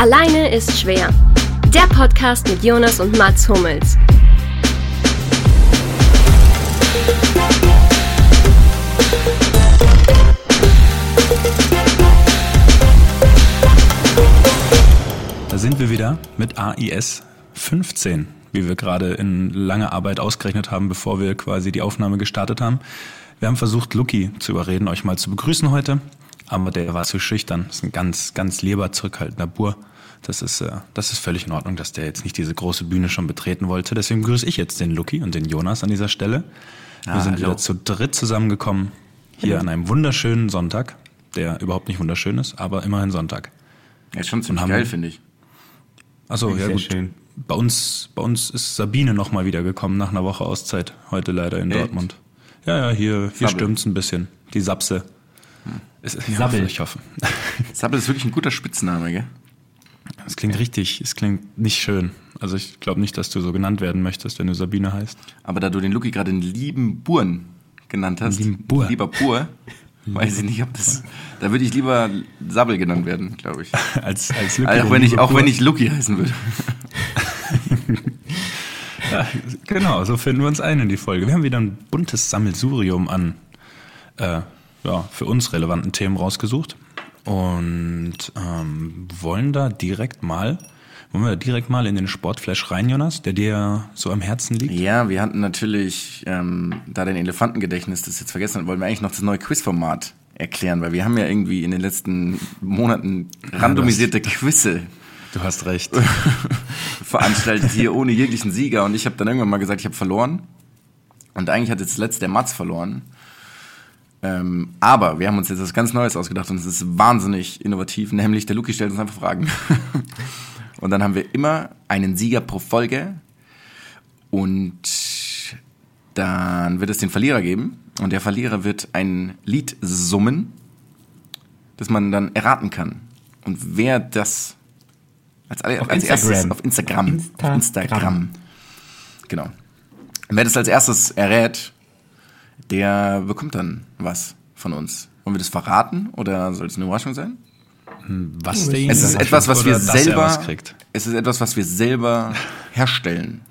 Alleine ist schwer. Der Podcast mit Jonas und Mats Hummels. Da sind wir wieder mit AIS 15, wie wir gerade in langer Arbeit ausgerechnet haben, bevor wir quasi die Aufnahme gestartet haben. Wir haben versucht, Lucky zu überreden, euch mal zu begrüßen heute, aber der war zu schüchtern. Das ist ein ganz, ganz lieber, zurückhaltender Bur. Das ist, äh, das ist völlig in Ordnung, dass der jetzt nicht diese große Bühne schon betreten wollte. Deswegen begrüße ich jetzt den Lucky und den Jonas an dieser Stelle. Wir Ah, sind hallo. wieder zu dritt zusammengekommen, hier an einem wunderschönen Sonntag, der überhaupt nicht wunderschön ist, aber immerhin Sonntag. Ja, ist schon ziemlich haben- geil, finde ich. Achso, ja gut. schön. Bei uns, bei uns ist Sabine nochmal wiedergekommen nach einer Woche Auszeit, heute leider in Echt? Dortmund. Ja, ja, hier, hier Sabbel. stimmt's ein bisschen. Die Sapse. Es, ich Sabbel. hoffe, ich hoffe. Sabbel ist wirklich ein guter Spitzname, gell? Es klingt richtig, es klingt nicht schön. Also ich glaube nicht, dass du so genannt werden möchtest, wenn du Sabine heißt. Aber da du den Luki gerade den lieben Buren genannt hast, Lieben Bur. lieber Bur, weiß ich nicht, ob das. Da würde ich lieber Sabbel genannt werden, glaube ich. Als, als Lücke Auch wenn ich, auch wenn ich Luki heißen würde. Ja, genau, so finden wir uns ein in die Folge. Wir haben wieder ein buntes Sammelsurium an äh, ja, für uns relevanten Themen rausgesucht und ähm, wollen da direkt mal, wollen wir da direkt mal in den Sportflash rein, Jonas, der dir so am Herzen liegt. Ja, wir hatten natürlich, ähm, da dein Elefantengedächtnis das jetzt vergessen hat, wollen wir eigentlich noch das neue Quizformat erklären, weil wir haben ja irgendwie in den letzten Monaten randomisierte Quizze Du hast recht. veranstaltet hier ohne jeglichen Sieger und ich habe dann irgendwann mal gesagt, ich habe verloren und eigentlich hat jetzt letzte der Mats verloren. Ähm, aber wir haben uns jetzt was ganz Neues ausgedacht und es ist wahnsinnig innovativ, nämlich der Luki stellt uns einfach Fragen. und dann haben wir immer einen Sieger pro Folge und dann wird es den Verlierer geben und der Verlierer wird ein Lied summen, das man dann erraten kann. Und wer das als, alle, Auf als erstes Instagram. auf Instagram, auf Instagram. Instagram, genau. Und wer das als erstes errät, der bekommt dann was von uns. Wollen wir das verraten oder soll es eine Überraschung sein? Was der Es ist etwas, was wir er selber, was kriegt. es ist etwas, was wir selber herstellen.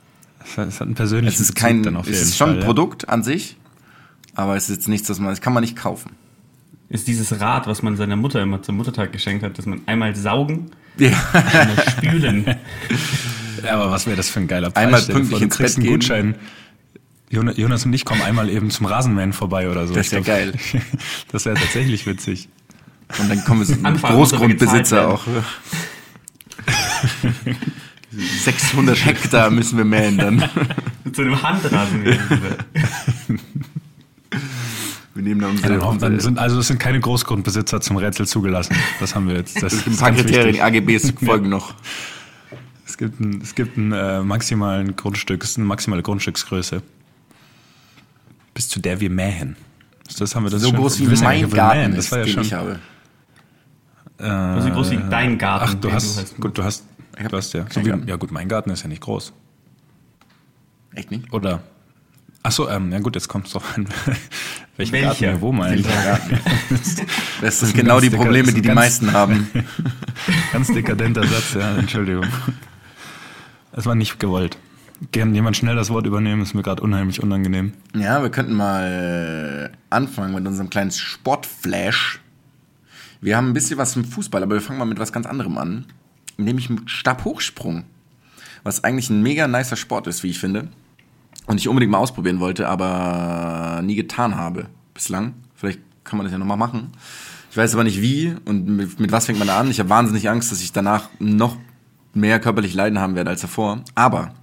Es hat einen persönlichen Es ist Bezug kein, dann auf es jeden ist schon Fall, ein ja. Produkt an sich, aber es ist jetzt nichts, das man, das kann man nicht kaufen. Ist dieses Rad, was man seiner Mutter immer zum Muttertag geschenkt hat, dass man einmal saugen, Ja. einmal spülen. Ja, aber was wäre das für ein geiler Preis? Einmal pünktlich ins Bett gehen. Gutschein. Jona- Jonas und ich kommen einmal eben zum Rasenmähen vorbei oder so. Das Ich wär glaub, geil. Das wäre tatsächlich witzig. Und dann kommen wir aber Großgrundbesitzer auch. 600 Hektar müssen wir mähen dann. Mit so einem Handrasen. Wir nehmen dann Ja, unsere, auch- dann sind, also es sind keine Großgrundbesitzer zum Rätsel zugelassen. Das haben wir jetzt. Das ein ist paar Kriterien. AGBs folgen noch. Es gibt ein, es gibt ein äh, maximalen Grundstück, es ist eine maximale Grundstücksgröße. Bis zu der wir mähen. Das haben wir das So schon- groß wie mein. Garten Das war ja den schon. ich habe. Das ist groß wie dein Garten. Ach, du hast, gut, du hast, du hast ja. So wie, ja gut, mein Garten ist ja nicht groß. Echt nicht? Oder? Ach so, ähm, ja gut, jetzt kommt es doch an, welchen Welcher? Garten wir wo meinen. Das sind genau die Probleme, das die die ganz- meisten haben. Ganz dekadenter Satz, ja, Entschuldigung. Es war nicht gewollt. Gern jemand schnell das Wort übernehmen, ist mir gerade unheimlich unangenehm. Ja, wir könnten mal anfangen mit unserem kleinen Sportflash. Wir haben ein bisschen was im Fußball, aber wir fangen mal mit was ganz anderem an. Nämlich mit Stabhochsprung. Was eigentlich ein mega nicer Sport ist, wie ich finde. Und ich unbedingt mal ausprobieren wollte, aber nie getan habe bislang. Vielleicht kann man das ja nochmal machen. Ich weiß aber nicht wie und mit, mit was fängt man da an. Ich habe wahnsinnig Angst, dass ich danach noch mehr körperlich Leiden haben werde als davor. Aber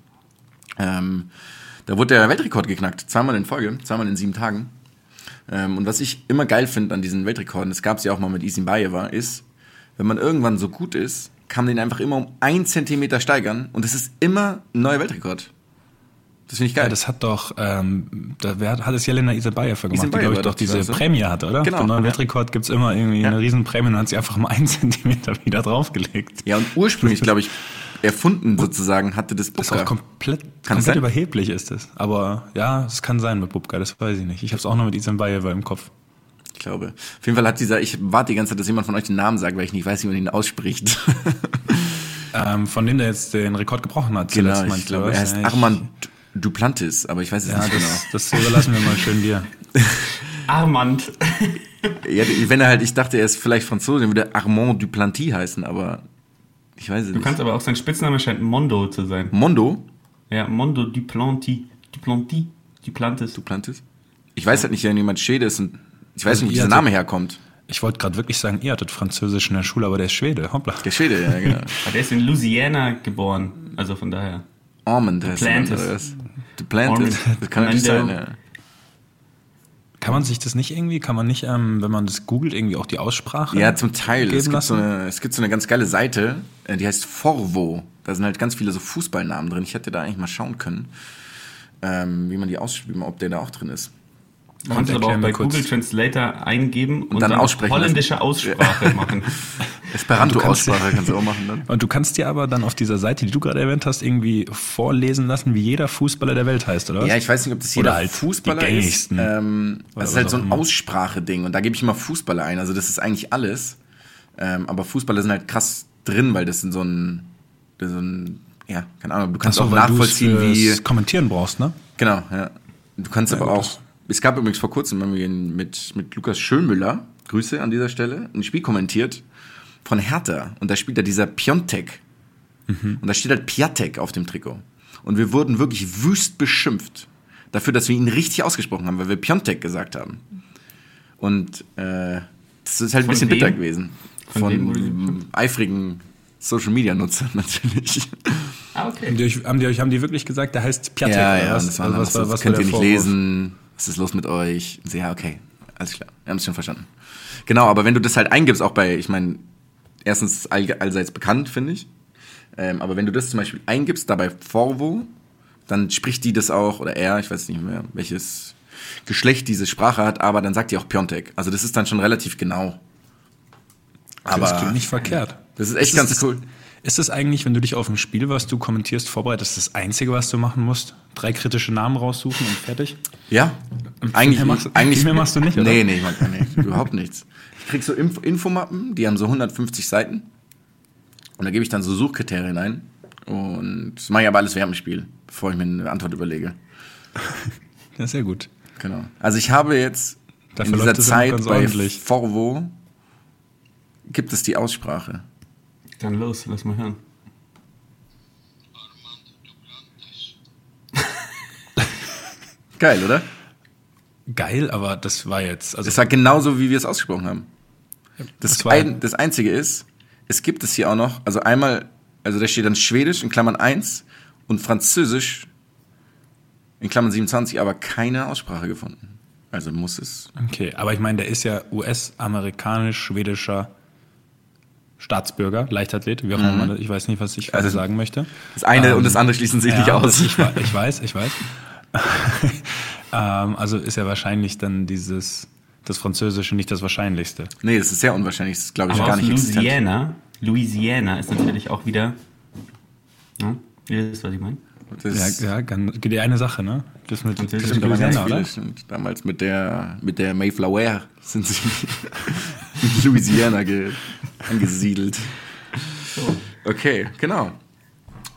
ähm, da wurde der Weltrekord geknackt. Zweimal in Folge, zweimal in sieben Tagen. Ähm, und was ich immer geil finde an diesen Weltrekorden, das gab es ja auch mal mit Isin Bayeva, ist, wenn man irgendwann so gut ist, kann man den einfach immer um einen Zentimeter steigern und es ist immer ein neuer Weltrekord. Das finde ich geil. Ja, das hat doch, ähm, da wer, hat es Jelena Isabayev gemacht, die, Isabayev glaube ich, war doch diese also. Prämie hatte, oder? Genau, Für neuen ja. Weltrekord gibt's immer irgendwie Ja. eine Riesenprämie und hat sie einfach mal einen Zentimeter wieder draufgelegt. ja, und ursprünglich, glaube ich, erfunden sozusagen hatte das Das ist Bubka. auch komplett, Kann komplett überheblich ist es. Aber ja, es kann sein mit Bubka, das weiß ich nicht. Ich habe es auch noch mit Isabayev im Kopf. Ich glaube. Auf jeden Fall hat dieser, ich warte die ganze Zeit, dass jemand von euch den Namen sagt, weil ich nicht weiß, wie man ihn ausspricht. ähm, von dem der jetzt den Rekord gebrochen hat. Genau, ich du, glaube, er heißt Ja, Armand Duplantis, aber ich weiß es Ja, nicht genau. das, das überlassen wir mal schön dir. Armand. Ja, wenn er halt, ich dachte, er ist vielleicht Franzose, dann würde Armand Duplantis heißen, aber ich weiß es Du nicht. kannst aber auch, sein Spitzname scheint Mondo zu sein. Mondo Ja, Mondo Duplanti. Duplanti. Duplantis. Duplantis? Ich weiß halt nicht, wenn jemand Schwede ist und ich weiß Also nicht, wie ihr dieser Name herkommt. Ich wollte gerade wirklich sagen, ihr hattet Französisch in der Schule, aber der ist Schwede. Hoppla. Der Schwede, ja, genau. Aber der ist in Louisiana geboren. Also von daher. Armand heißt Duplantis. Duplantis. Das kann natürlich sein, ja. Kann man sich das nicht irgendwie, kann man nicht, ähm, wenn man das googelt, irgendwie auch die Aussprache? Ja, zum Teil. Es gibt, so eine, es gibt so eine ganz geile Seite, äh, die heißt Forvo. Da sind halt ganz viele so Fußballnamen drin. Ich hätte da eigentlich mal schauen können, ähm, wie man die ausspricht, ob der da auch drin ist. Du kannst Und aber auch bei. Google Translator eingeben und, dann dann, aussprechen holländische Aussprache machen. Esperanto-Aussprache kannst du auch machen dann. Und du kannst dir aber dann auf dieser Seite, die du gerade erwähnt hast, irgendwie vorlesen lassen, wie jeder Fußballer der Welt heißt, oder? Ja, ich weiß nicht, ob das Oder jeder halt Fußballer die ist. gängigsten. Ähm, das ist halt so ein. Aussprache-Ding und da gebe ich immer Fußballer ein. Also das ist eigentlich alles. Ähm, aber Fußballer sind halt krass drin, weil das sind so ein, das ist so ein ja, keine Ahnung, du kannst so, auch du nachvollziehen, wie. Kommentieren brauchst, ne? Genau, ja. Du kannst Ja, aber gut, auch. Es gab übrigens vor kurzem haben wir mit, mit Lukas Schönmüller, Grüße an dieser Stelle, ein Spiel kommentiert von Hertha. Und da spielt da dieser Piontek. Mhm. Und da steht halt Piatek auf dem Trikot. Und wir wurden wirklich wüst beschimpft dafür, dass wir ihn richtig ausgesprochen haben, weil wir Piontek gesagt haben. Und äh, das ist halt ein Von bisschen wem? bitter gewesen. Von Von, wem wurde ähm, eifrigen Social-Media-Nutzern natürlich. Ah, Haben okay. die, euch, haben, die euch, haben die wirklich gesagt, der heißt Piatek? Ja, ja, was? das war dann was, was, was, könnt ihr nicht Vorwurf? lesen, was ist los mit euch? Und so, ja, okay, alles klar, wir haben es schon verstanden. Genau, aber wenn du das halt eingibst, auch bei, ich meine, erstens all, allseits bekannt, finde ich, ähm, aber wenn du das zum Beispiel eingibst, dabei Forvo, dann spricht die das auch, oder er, ich weiß nicht mehr, welches Geschlecht diese Sprache hat, aber dann sagt die auch Piontek. Also das ist dann schon relativ genau. Aber das klingt nicht verkehrt. Das ist echt Ist ganz das- cool. Ist das eigentlich, wenn du dich auf ein Spiel, was du kommentierst, vorbereitest, das Einzige, was du machen musst? Drei kritische Namen raussuchen und fertig? Ja, eigentlich, mehr machst du- eigentlich viel mehr machst du nicht, oder? Nee, nee, ich mach gar nicht, überhaupt nichts. Ich krieg so Info Infomappen, die haben so 150 Seiten und da gebe ich dann so Suchkriterien ein und das mache ich aber alles während dem Spiel, bevor ich mir eine Antwort überlege. Ja, sehr gut. Genau. Also ich habe jetzt Dafür in dieser es Zeit bei ordentlich. Forvo gibt es die Aussprache. Dann los, lass mal hören. Geil, oder? Geil, aber das war jetzt, also Das war genauso, wie wir es ausgesprochen haben. Das, Das ein, das Einzige ist, es gibt es hier auch noch, also einmal, also da steht dann Schwedisch in Klammern 1 und Französisch in Klammern 27, aber keine Aussprache gefunden. Also muss es. okay. Aber ich meine, der ist ja US-amerikanisch-schwedischer Staatsbürger, Leichtathlet, wie auch immer, man- ich weiß nicht, was ich Also, sagen möchte. Das eine Ähm, und das andere schließen sich nicht ja, aus. das- Ich, ich weiß, ich weiß. ähm, also ist ja wahrscheinlich dann dieses, das Französische nicht das Wahrscheinlichste. nee, das ist sehr unwahrscheinlich. Das glaube ich, Aber gar aus nicht existent. Louisiana, Louisiana ist natürlich auch wieder. Ja, ihr wisst, was ich meine. Das Ja, ja, kann, die eine Sache, ne? Das mit, das Französisch mit ganz Louisiana, oder? Damals mit der, mit der Mayflower sind sie in Louisiana ge, angesiedelt. Okay, genau.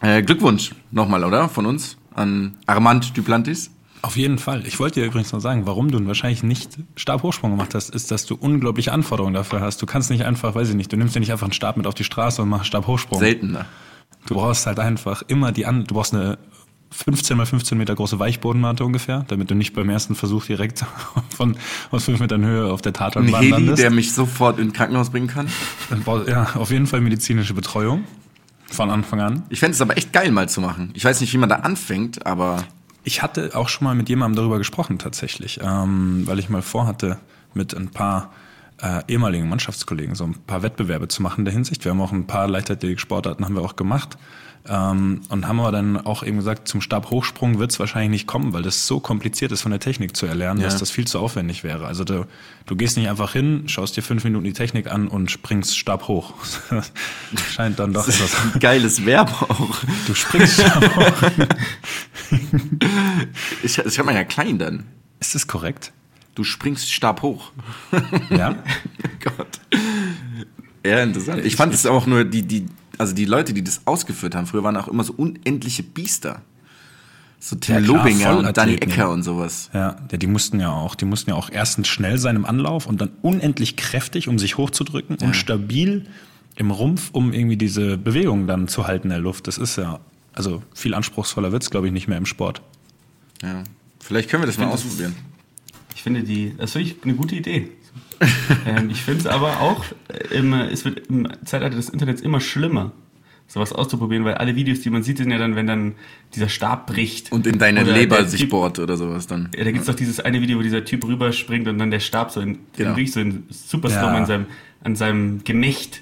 Äh, Glückwunsch nochmal, oder? Von uns an Armand Duplantis. Auf jeden Fall. Ich wollte dir übrigens noch sagen, warum du wahrscheinlich nicht Stabhochsprung gemacht hast, ist, dass du unglaubliche Anforderungen dafür hast. Du kannst nicht einfach, weiß ich nicht, du nimmst dir nicht einfach einen Stab mit auf die Straße und machst Stabhochsprung. Seltener. Du brauchst halt einfach immer die an, du brauchst eine 15 mal 15 Meter große Weichbodenmatte ungefähr, damit du nicht beim ersten Versuch direkt von aus 5 Metern Höhe auf der Tatanbahn Heli, landest. der mich sofort in ein Krankenhaus bringen kann. Brauchst- ja, auf jeden Fall medizinische Betreuung von Anfang an. Ich fände es aber echt geil mal zu machen. Ich weiß nicht, wie man da anfängt, aber Ich hatte auch schon mal mit jemandem darüber gesprochen tatsächlich, ähm, weil ich mal vorhatte, mit ein paar äh, ehemaligen Mannschaftskollegen so ein paar Wettbewerbe zu machen in der Hinsicht. Wir haben auch ein paar Leichtathletik-Sportarten haben wir auch gemacht ähm, und haben aber dann auch eben gesagt, zum Stabhochsprung wird es wahrscheinlich nicht kommen, weil das so kompliziert ist von der Technik zu erlernen, Ja. dass das viel zu aufwendig wäre. Also du, du gehst nicht einfach hin, schaust dir fünf Minuten die Technik an und springst Stab hoch. Scheint dann doch etwas. ein geiles Verb auch. Du springst Stab hoch. Ich, das hört man ja klein dann. Ist das korrekt? Du springst Stab hoch. Ja. Gott. Ja, interessant. Ich fand es auch nur die, die, also die Leute, die das ausgeführt haben, früher waren auch immer so unendliche Biester. So Tim Ja, klar, Lobinger und Danny. Ecker und sowas. Ja, ja, die mussten ja auch, die mussten ja auch erstens schnell sein im Anlauf und dann unendlich kräftig, um sich hochzudrücken und stabil im Rumpf, um irgendwie diese Bewegung dann zu halten in der Luft. Das ist ja, also viel anspruchsvoller wird's, glaube ich, nicht mehr im Sport. Ja. Vielleicht können wir das mal finde, das ausprobieren. Ich finde die, das finde ich eine gute Idee. ähm, ich finde es aber auch, äh, im, es wird im Zeitalter des Internets immer schlimmer, sowas auszuprobieren, weil alle Videos, die man sieht, sind ja dann, wenn dann dieser Stab bricht. Und in deine Leber sich Typ- bohrt oder sowas dann. Ja, da gibt es doch dieses eine Video, wo dieser Typ rüberspringt und dann der Stab so in, Genau. so in super Ja. an seinem, an seinem Gemächt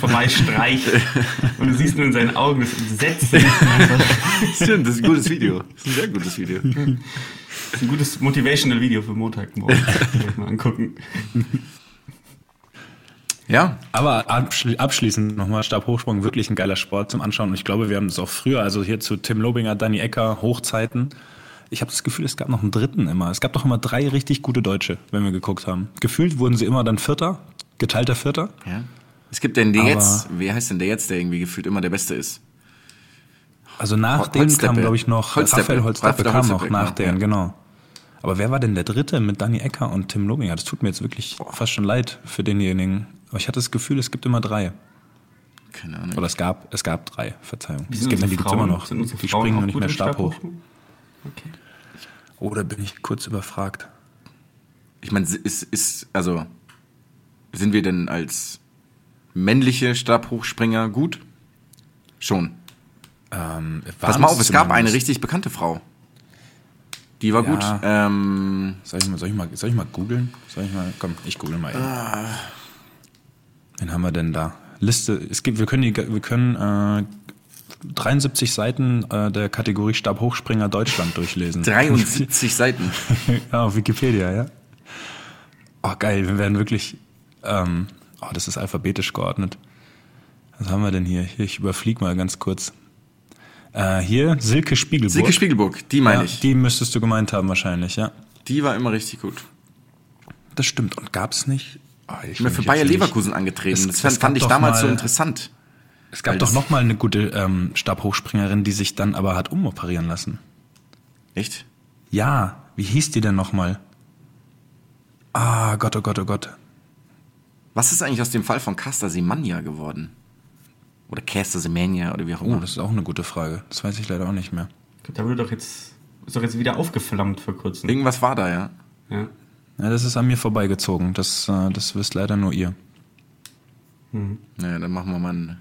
vorbei streicht. Und du siehst nur in seinen Augen das Entsetzen. Stimmt, das ist ein gutes Video. Das ist ein sehr gutes Video. Das ist ein gutes Motivational Video für Montagmorgen. Vielleicht mal angucken. Ja, Aber abschli abschließend nochmal Stabhochsprung, wirklich ein geiler Sport zum Anschauen. Und ich glaube, wir haben das auch früher, also hier zu Tim Lobinger, Danny Ecker, Hochzeiten. Ich habe das Gefühl, es gab noch einen dritten immer. Es gab doch immer drei richtig gute Deutsche, wenn wir geguckt haben. Gefühlt wurden sie immer dann Vierter, geteilter Vierter. ja. Es gibt den, der Aber- jetzt, wie heißt denn der jetzt, der irgendwie gefühlt immer der Beste ist? Also nach Hol- denen Holzdeppe. kam, glaube ich, noch Holzdeppe. Raphael Holzdeppe Raphael kam noch nach genau, denen, ja. genau. Aber wer war denn der Dritte mit Danny Ecker und Tim Lobinger? Das tut mir jetzt wirklich fast schon leid für denjenigen. Aber ich hatte das Gefühl, es gibt immer drei. Keine Ahnung. Oder es gab, es gab drei, Verzeihung. Wie Es sind gibt, die gibt's Frauen? immer noch. Die Frauen springen nur nicht mehr stabhoch. Okay. Oder bin ich kurz überfragt? Ich meine, ist, ist, also, sind wir denn als männliche Stabhochspringer gut? Schon. Ähm, Pass mal auf, es gab eine richtig bekannte Frau. Die war Ja. gut. Ähm, Soll ich mal, soll ich mal, soll ich mal googeln? Soll ich mal, komm, ich google mal eben. Ah. Wen haben wir denn da? Liste, es gibt, wir können, die, wir können äh, 73 Seiten äh, der Kategorie Stabhochspringer Deutschland durchlesen. 73 Seiten. ja, auf Wikipedia, ja. Oh, geil, wir werden wirklich, ähm, oh, das ist alphabetisch geordnet. Was haben wir denn hier? Hier, ich überflieg mal ganz kurz. Äh, hier, Silke Spiegelburg. Silke Spiegelburg, die meine ja, ich. Die müsstest du gemeint haben wahrscheinlich, ja. Die war immer richtig gut. Das stimmt. Und gab's nicht? Oh, ich bin will für Bayer jetzt nicht- Leverkusen angetreten. Es- das es fand, gab fand ich damals so mal- interessant. Es gab doch noch mal eine gute ähm, Stabhochspringerin, die sich dann aber hat umoperieren lassen. Echt? Ja, wie hieß die denn noch mal? Ah, Gott, oh Gott, oh Gott. Was ist eigentlich aus dem Fall von Caster Semenya geworden? Oder Caster Semenya oder wie auch Oh, immer. das ist auch eine gute Frage. Das weiß ich leider auch nicht mehr. Da wurde doch jetzt, ist doch jetzt wieder aufgeflammt vor kurzem. Irgendwas war da, ja. Ja. Ja, das ist an mir vorbeigezogen. Das, äh, das wisst leider nur ihr. Naja, dann machen wir mal eine,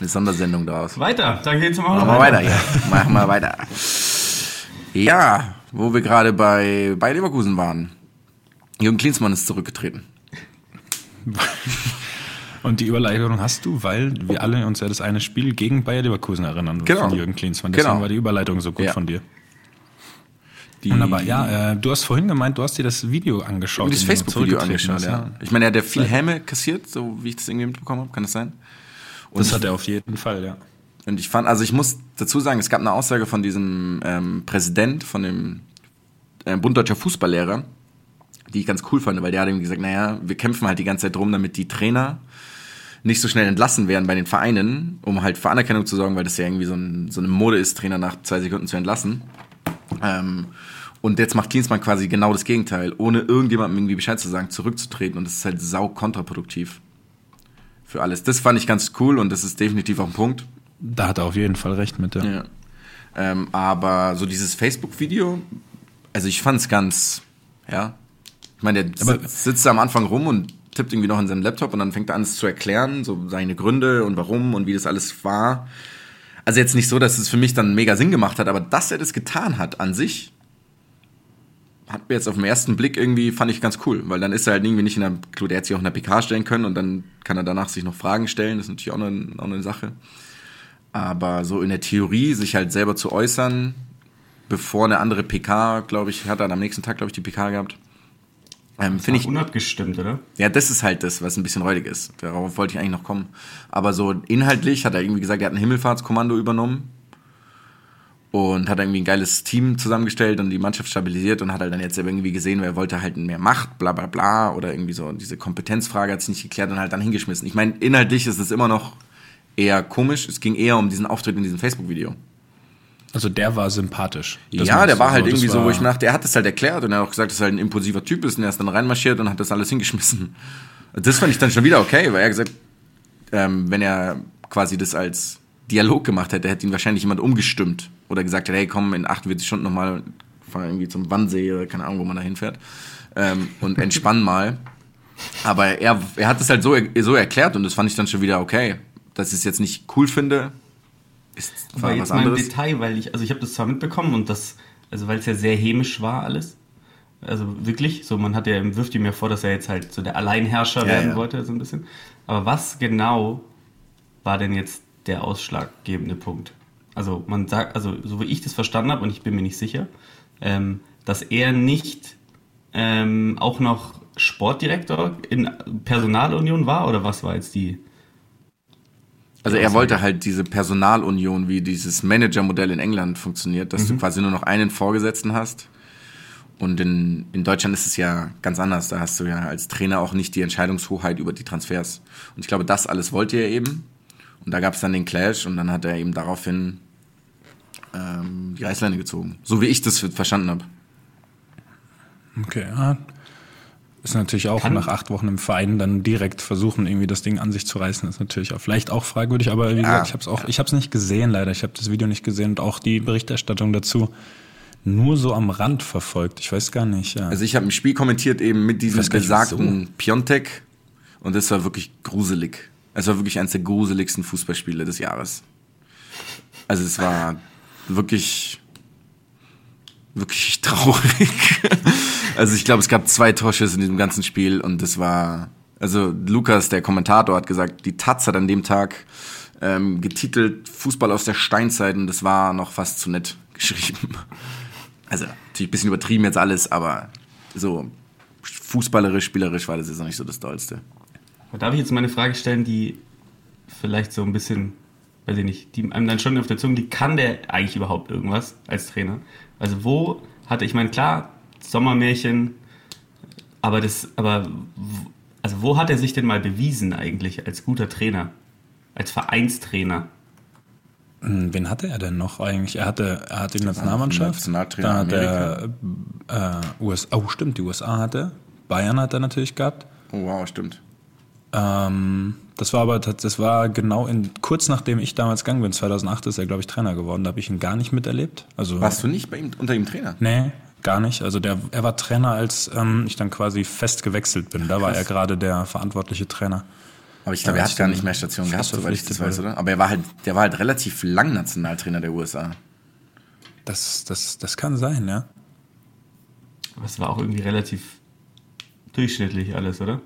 eine Sondersendung daraus. Weiter, dann geht's mal Machen wir weiter, ja. Machen wir weiter. Ja, wo wir gerade bei, bei Leverkusen waren. Jürgen Klinsmann ist zurückgetreten. Und die Überleitung hast du, weil wir alle uns ja das eine Spiel gegen Bayer Leverkusen erinnern Genau. von Jürgen Klinsmann. Deswegen Genau. war die Überleitung so gut Ja. von dir. Die, Wunderbar. Ja, äh, du hast vorhin gemeint, du hast dir das Video angeschaut. das Facebook-Video angeschaut, bist, ja. Ich meine, er hat ja viel Häme kassiert, so wie ich das irgendwie mitbekommen habe. Kann das sein? Das hat er auf jeden Fall, ja. Und ich fand, also ich muss dazu sagen, es gab eine Aussage von diesem ähm, Präsident, von dem ähm, Bund Deutscher Fußballlehrer, die ich ganz cool fand, weil der hat ihm gesagt, naja, wir kämpfen halt die ganze Zeit drum, damit die Trainer nicht so schnell entlassen werden bei den Vereinen, um halt für Anerkennung zu sorgen, weil das ja irgendwie so, ein, so eine Mode ist, Trainer nach zwei Sekunden zu entlassen. Ähm, und jetzt macht Klinsmann quasi genau das Gegenteil, ohne irgendjemandem irgendwie Bescheid zu sagen, zurückzutreten. Und das ist halt sau kontraproduktiv für alles. Das fand ich ganz cool und das ist definitiv auch ein Punkt. Da hat er auf jeden Fall recht mit, ja. Ja. Ähm, aber so dieses Facebook-Video, also ich fand's ganz, ja. Ich meine, der Aber- sitzt, sitzt da am Anfang rum und tippt irgendwie noch in seinem Laptop und dann fängt er an, es zu erklären, so seine Gründe und warum und wie das alles war. Also jetzt nicht so, dass es für mich dann mega Sinn gemacht hat, aber dass er das getan hat an sich, hat mir jetzt auf den ersten Blick irgendwie, fand ich ganz cool, weil dann ist er halt irgendwie nicht in der, klar, der hätte sich auch in der PK stellen können und dann kann er danach sich noch Fragen stellen, das ist natürlich auch eine, auch eine Sache. Aber so in der Theorie, sich halt selber zu äußern, bevor eine andere PK, glaube ich, hat er dann am nächsten Tag, glaube ich, die PK gehabt. Ähm, Finde ich, unabgestimmt, oder? ja, das ist halt das, was ein bisschen räudig ist. Darauf wollte ich eigentlich noch kommen. Aber so inhaltlich hat er irgendwie gesagt, er hat ein Himmelfahrtskommando übernommen und hat irgendwie ein geiles Team zusammengestellt und die Mannschaft stabilisiert und hat halt dann jetzt irgendwie gesehen, wer wollte halt mehr Macht, bla bla bla oder irgendwie so diese Kompetenzfrage hat sich nicht geklärt und halt dann hingeschmissen. Ich meine, inhaltlich ist es immer noch eher komisch. Es ging eher um diesen Auftritt in diesem Facebook-Video. Also der war sympathisch. Ja, der war halt irgendwie so, wo war- ich mir dachte, er hat es halt erklärt und er hat auch gesagt, dass er halt ein impulsiver Typ ist und er ist dann reinmarschiert und hat das alles hingeschmissen. Das fand ich dann schon wieder okay, weil er gesagt, ähm, wenn er quasi das als Dialog gemacht hätte, hätte ihn wahrscheinlich jemand umgestimmt oder gesagt hätte, hey, komm, in 48 Stunden nochmal, fahr irgendwie zum Wannsee oder keine Ahnung, wo man da hinfährt ähm, und entspann mal. Aber er, er hat es halt so, so erklärt und das fand ich dann schon wieder okay. Dass ich es jetzt nicht cool finde, ist Aber war jetzt mal im. Detail, weil ich, also ich habe das zwar mitbekommen und das, also weil es ja sehr hämisch war alles. Also wirklich, so man hat ja, wirft ihm ja vor, dass er jetzt halt so der Alleinherrscher Ja, werden ja. wollte, so ein bisschen. Aber was genau war denn jetzt der ausschlaggebende Punkt? Also man sagt, also so wie ich das verstanden habe, und ich bin mir nicht sicher, ähm, dass er nicht ähm, auch noch Sportdirektor in Personalunion war oder was war jetzt die? Also er wollte halt diese Personalunion, wie dieses Managermodell in England funktioniert, dass du quasi nur noch einen Vorgesetzten hast. Und in, in Deutschland ist es ja ganz anders. Da hast du ja als Trainer auch nicht die Entscheidungshoheit über die Transfers. Und ich glaube, das alles wollte er eben. Und da gab es dann den Clash und dann hat er eben daraufhin ähm, die Reißleine gezogen. So wie ich das verstanden habe. Okay, ja. Ist natürlich auch Kann- nach acht Wochen im Verein dann direkt versuchen, irgendwie das Ding an sich zu reißen, ist natürlich auch vielleicht auch fragwürdig, aber wie gesagt, ich habe es auch, ich habe es nicht gesehen, leider. Ich habe das Video nicht gesehen und auch die Berichterstattung dazu nur so am Rand verfolgt. Ich weiß gar nicht. Ja. Also ich habe ein Spiel kommentiert eben mit diesem besagten Piontek und das war wirklich gruselig. Es war wirklich eines der gruseligsten Fußballspiele des Jahres. Also es war wirklich wirklich traurig. Also ich glaube, es gab zwei Torschüsse in diesem ganzen Spiel und das war also Lukas, der Kommentator, hat gesagt, die Taz hat an dem Tag ähm, getitelt Fußball aus der Steinzeit und das war noch fast zu nett geschrieben. Also natürlich ein bisschen übertrieben jetzt alles, aber so fußballerisch, spielerisch war das jetzt noch nicht so das Dollste. Darf ich jetzt mal eine Frage stellen, die vielleicht so ein bisschen, weiß ich nicht, die einem dann schon auf der Zunge liegt, kann der eigentlich überhaupt irgendwas als Trainer? Also wo hatte, ich meine, klar, Sommermärchen, aber das, aber, also wo hat er sich denn mal bewiesen eigentlich als guter Trainer? Als Vereinstrainer? Hm, Wen hatte er denn noch eigentlich? Er hatte, er hatte die Nationalmannschaft. Nationaltrainer Dann hat er äh, USA, oh stimmt, die USA hatte. Bayern hat er natürlich gehabt. Oh wow, stimmt. Ähm, das war aber das war genau in kurz nachdem ich damals gegangen bin, 2008 ist er glaube ich Trainer geworden. Da habe ich ihn gar nicht miterlebt. Also Warst du nicht bei ihm unter ihm Trainer? nee, gar nicht. Also der er war Trainer, als ähm, ich dann quasi fest gewechselt bin. Da war er gerade der verantwortliche Trainer. Aber ich glaube, Ja, er hat gar nicht mehr Stationen gehabt, soweit ich das weiß, oder? Aber er war halt, der war halt relativ lang Nationaltrainer der USA. Das das das kann sein, ja. Aber es war auch irgendwie relativ durchschnittlich alles, oder?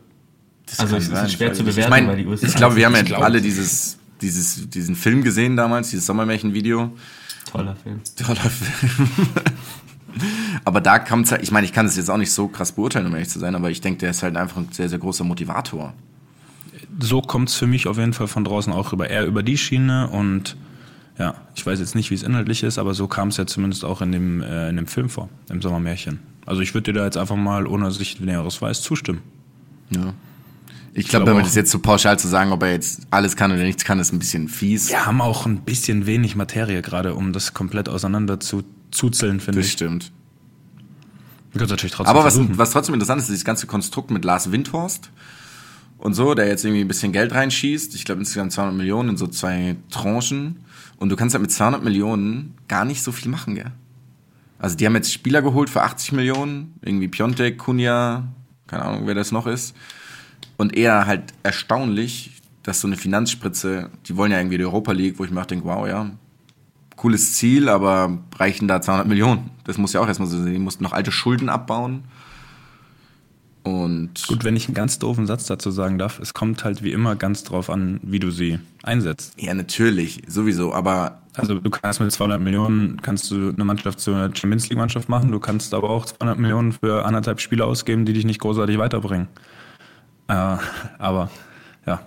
Das Also es ist sein, schwer zu bewerten, ich mein, weil die USA Ich glaube, wir haben ja Ich glaub- alle dieses, dieses, diesen Film gesehen damals, dieses Sommermärchen-Video. Toller Film. Toller Film. aber da kommt halt, ich meine, ich kann das jetzt auch nicht so krass beurteilen, um ehrlich zu sein, aber ich denke, der ist halt einfach ein sehr, sehr großer Motivator. so kommt's für mich auf jeden Fall von draußen auch rüber. Eher über die Schiene und ja, ich weiß jetzt nicht, wie es inhaltlich ist, aber so kam es ja zumindest auch in dem, äh, in dem Film vor, im Sommermärchen. Also ich würde dir da jetzt einfach mal, ohne dass ich Näheres weiß, zustimmen. Ja. Ich glaube, glaube damit auch. ist jetzt so pauschal zu sagen, ob er jetzt alles kann oder nichts kann, ist ein bisschen fies. Wir haben auch ein bisschen wenig Materie gerade, um das komplett auseinander zu zuzeln, finde das ich. stimmt. Wir können natürlich trotzdem Aber was, was trotzdem interessant ist, dieses ganze Konstrukt mit Lars Windhorst und so, der jetzt irgendwie ein bisschen Geld reinschießt. Ich glaube insgesamt 200 Millionen in so zwei Tranchen. Und du kannst halt mit 200 Millionen gar nicht so viel machen, gell? Also die haben jetzt Spieler geholt für 80 Millionen, irgendwie Piontek, Kunja, keine Ahnung, wer das noch ist. Und eher halt erstaunlich, dass so eine Finanzspritze, die wollen ja irgendwie die Europa League, wo ich mir auch denke, wow, ja, cooles Ziel, aber reichen da 200 Millionen? Das muss ja auch erstmal so sehen. Die mussten noch alte Schulden abbauen. Und Gut, wenn ich einen ganz doofen Satz dazu sagen darf, es kommt halt wie immer ganz drauf an, wie du sie einsetzt. ja, natürlich, sowieso, aber Also du kannst mit 200 Millionen kannst du eine Mannschaft zu einer Champions League Mannschaft machen. Du kannst aber auch 200 Millionen für anderthalb Spiele ausgeben, die dich nicht großartig weiterbringen. Äh, aber ja,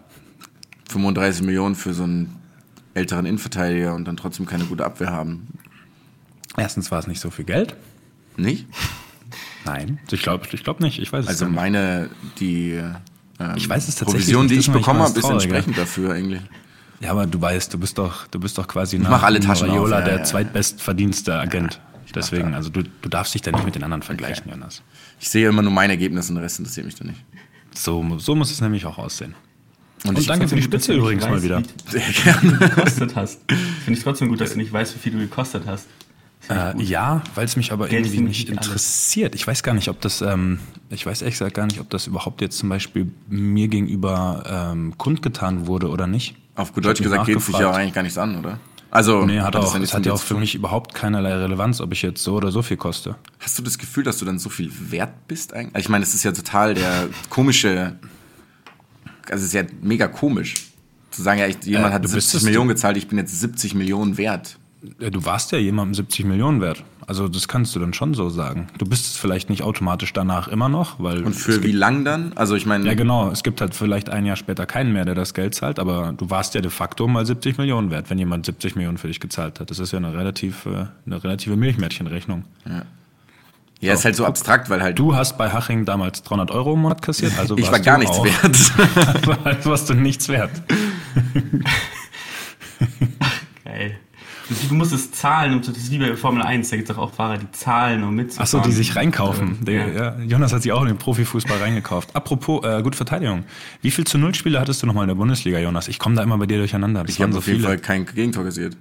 35 Millionen für so einen älteren Innenverteidiger und dann trotzdem keine gute Abwehr haben. erstens war es nicht so viel Geld. Nicht? Nein, ich glaube, ich glaube nicht. Ich weiß es Also nicht. meine, die ähm, Ich weiß es tatsächlich Provision, die ich bekommen habe, ist entsprechend dafür eigentlich. Ja, aber du weißt, du bist doch, du bist doch quasi nach mach alle Taschen Raiola auf, ja, der ja. zweitbestverdienste Agent. Deswegen, da- also du, du darfst dich da nicht mit den anderen vergleichen, Jonas. Ich sehe immer nur mein Ergebnis und der Rest interessiert mich dann nicht. So, so muss es nämlich auch aussehen. Und, Und ich, danke für die gut, Spitze du übrigens nicht mal wieder. wie sehr gerne. gekostet hast. Finde ich trotzdem gut, dass du nicht weißt, wie viel du gekostet hast. Äh, gut. ja, weil es mich aber Geld irgendwie nicht nicht alles. interessiert. Ich weiß gar nicht, ob das, ähm, ich weiß ehrlich gesagt gar nicht, ob das überhaupt jetzt zum Beispiel mir gegenüber ähm, kundgetan wurde oder nicht. Auf gut Deutsch gesagt geht es sich ja auch eigentlich gar nichts an, oder? Also, Nee, hat das auch, nichts hat ja auch für mich überhaupt keinerlei Relevanz, ob ich jetzt so oder so viel koste. Hast du das Gefühl, dass du dann so viel wert bist eigentlich? Also Ich meine, es ist ja total der komische, also es ist ja mega komisch. Zu sagen, ja, ich, jemand Äh, hat du bist 70 es- Millionen gezahlt, ich bin jetzt 70 Millionen wert. Ja, Du warst ja jemandem 70 Millionen wert. Also das kannst du dann schon so sagen. Du bist es vielleicht nicht automatisch danach immer noch, weil Und für wie lang dann? Also ich meine, Ja, genau. Es gibt halt vielleicht ein Jahr später keinen mehr, der das Geld zahlt, aber du warst ja de facto mal 70 Millionen wert, wenn jemand 70 Millionen für dich gezahlt hat. Das ist ja eine relativ, äh, eine relative Milchmädchenrechnung. ja, ist halt so abstrakt, weil halt Du hast bei Haching damals 300 Euro im Monat kassiert, also ich warst war gar du nichts auch, wert. also warst du nichts wert. Geil. Du, musst es zahlen, um zu, das ist wie bei Formel 1, da gibt es auch Fahrer, die zahlen, um mitzufahren. Achso, die sich reinkaufen. Der, Ja. ja. Jonas hat sich auch in den Profifußball reingekauft. Apropos äh, gute Verteidigung. Wie viel zu Null Spiele hattest du nochmal in der Bundesliga, Jonas? Ich komme da immer bei dir durcheinander. Das Ich habe so auf jeden viele. Fall kein Gegentor kassiert.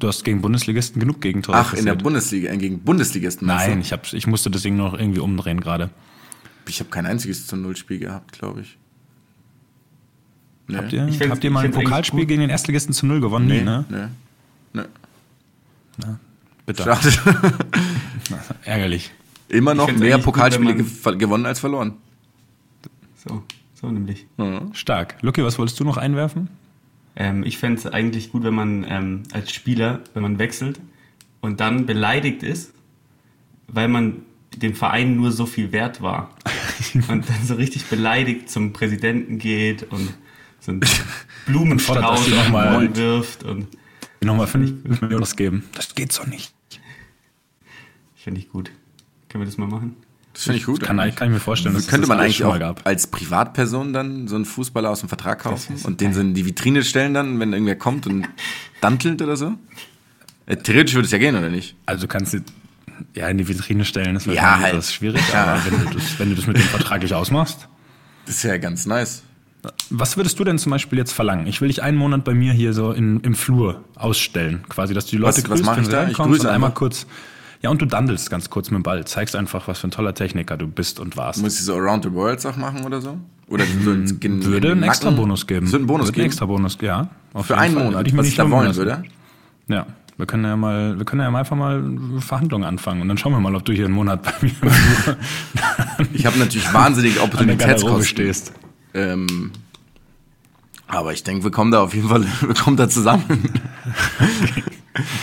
Du hast gegen Bundesligisten genug Gegentore Ach, in der kassiert. Bundesliga, äh, gegen Bundesligisten. Nein, ich, hab, ich musste das Ding noch irgendwie umdrehen gerade. Ich habe kein einziges zu Null-Spiel gehabt, glaube ich. Nee. Habt ihr, habt ihr mal ich ein Pokalspiel gut. gegen den Erstligisten zu Null gewonnen? Nee, Nie, ne? nee. Nee. Bitte. Schade. Ärgerlich. Immer noch mehr gut, Pokalspiele gew- gewonnen als verloren. So, so nämlich. Stark. Lucky, was wolltest du noch einwerfen? Ähm, ich fände es eigentlich gut, wenn man ähm, als Spieler, wenn man wechselt und dann beleidigt ist, weil man dem Verein nur so viel wert war. und dann so richtig beleidigt zum Präsidenten geht und so einen Blumenstrauß Mund wirft. Und Nochmal 5 Millionen ausgeben. Das geht so nicht. finde ich gut. Können wir das mal machen? Das finde ich gut. Kann, kann ich mir vorstellen, dass es Könnte das man eigentlich auch mal gab. als Privatperson dann so einen Fußballer aus dem Vertrag kaufen und den so in die Vitrine stellen dann, wenn irgendwer kommt und dantelt oder so? Äh, theoretisch würde es ja gehen, oder nicht? Also du kannst sie ja in die Vitrine stellen, das wäre Ja, halt. etwas schwierig, Ja. aber wenn du, das, wenn du das mit dem vertraglich ausmachst. Das ist ja ganz nice. Was würdest du denn zum Beispiel jetzt verlangen? Ich will dich einen Monat bei mir hier so in, im Flur ausstellen, quasi, dass du die Leute Was- was grüßt, mach wenn du da? Ich grüße und einmal kurz, ja und du dandelst ganz kurz mit dem Ball, zeigst einfach, was für ein toller Techniker du bist und warst. Muss ich so Around the World auch machen oder so? Oder so ins- in- Hm, würde einen Nacken? extra Bonus geben. Würde einen Bonus Würde geben? einen extra Bonus, ja. Für einen Fall. Monat, ich was nicht ich da wollen lassen. würde? Ja. Wir können ja mal, wir können ja mal einfach mal Verhandlungen anfangen und dann schauen wir mal, ob du hier einen Monat bei mir Ich habe natürlich wahnsinnige an der Opportunitätskosten. stehst. Ähm, aber ich denke, wir kommen da auf jeden Fall, wir kommen da zusammen.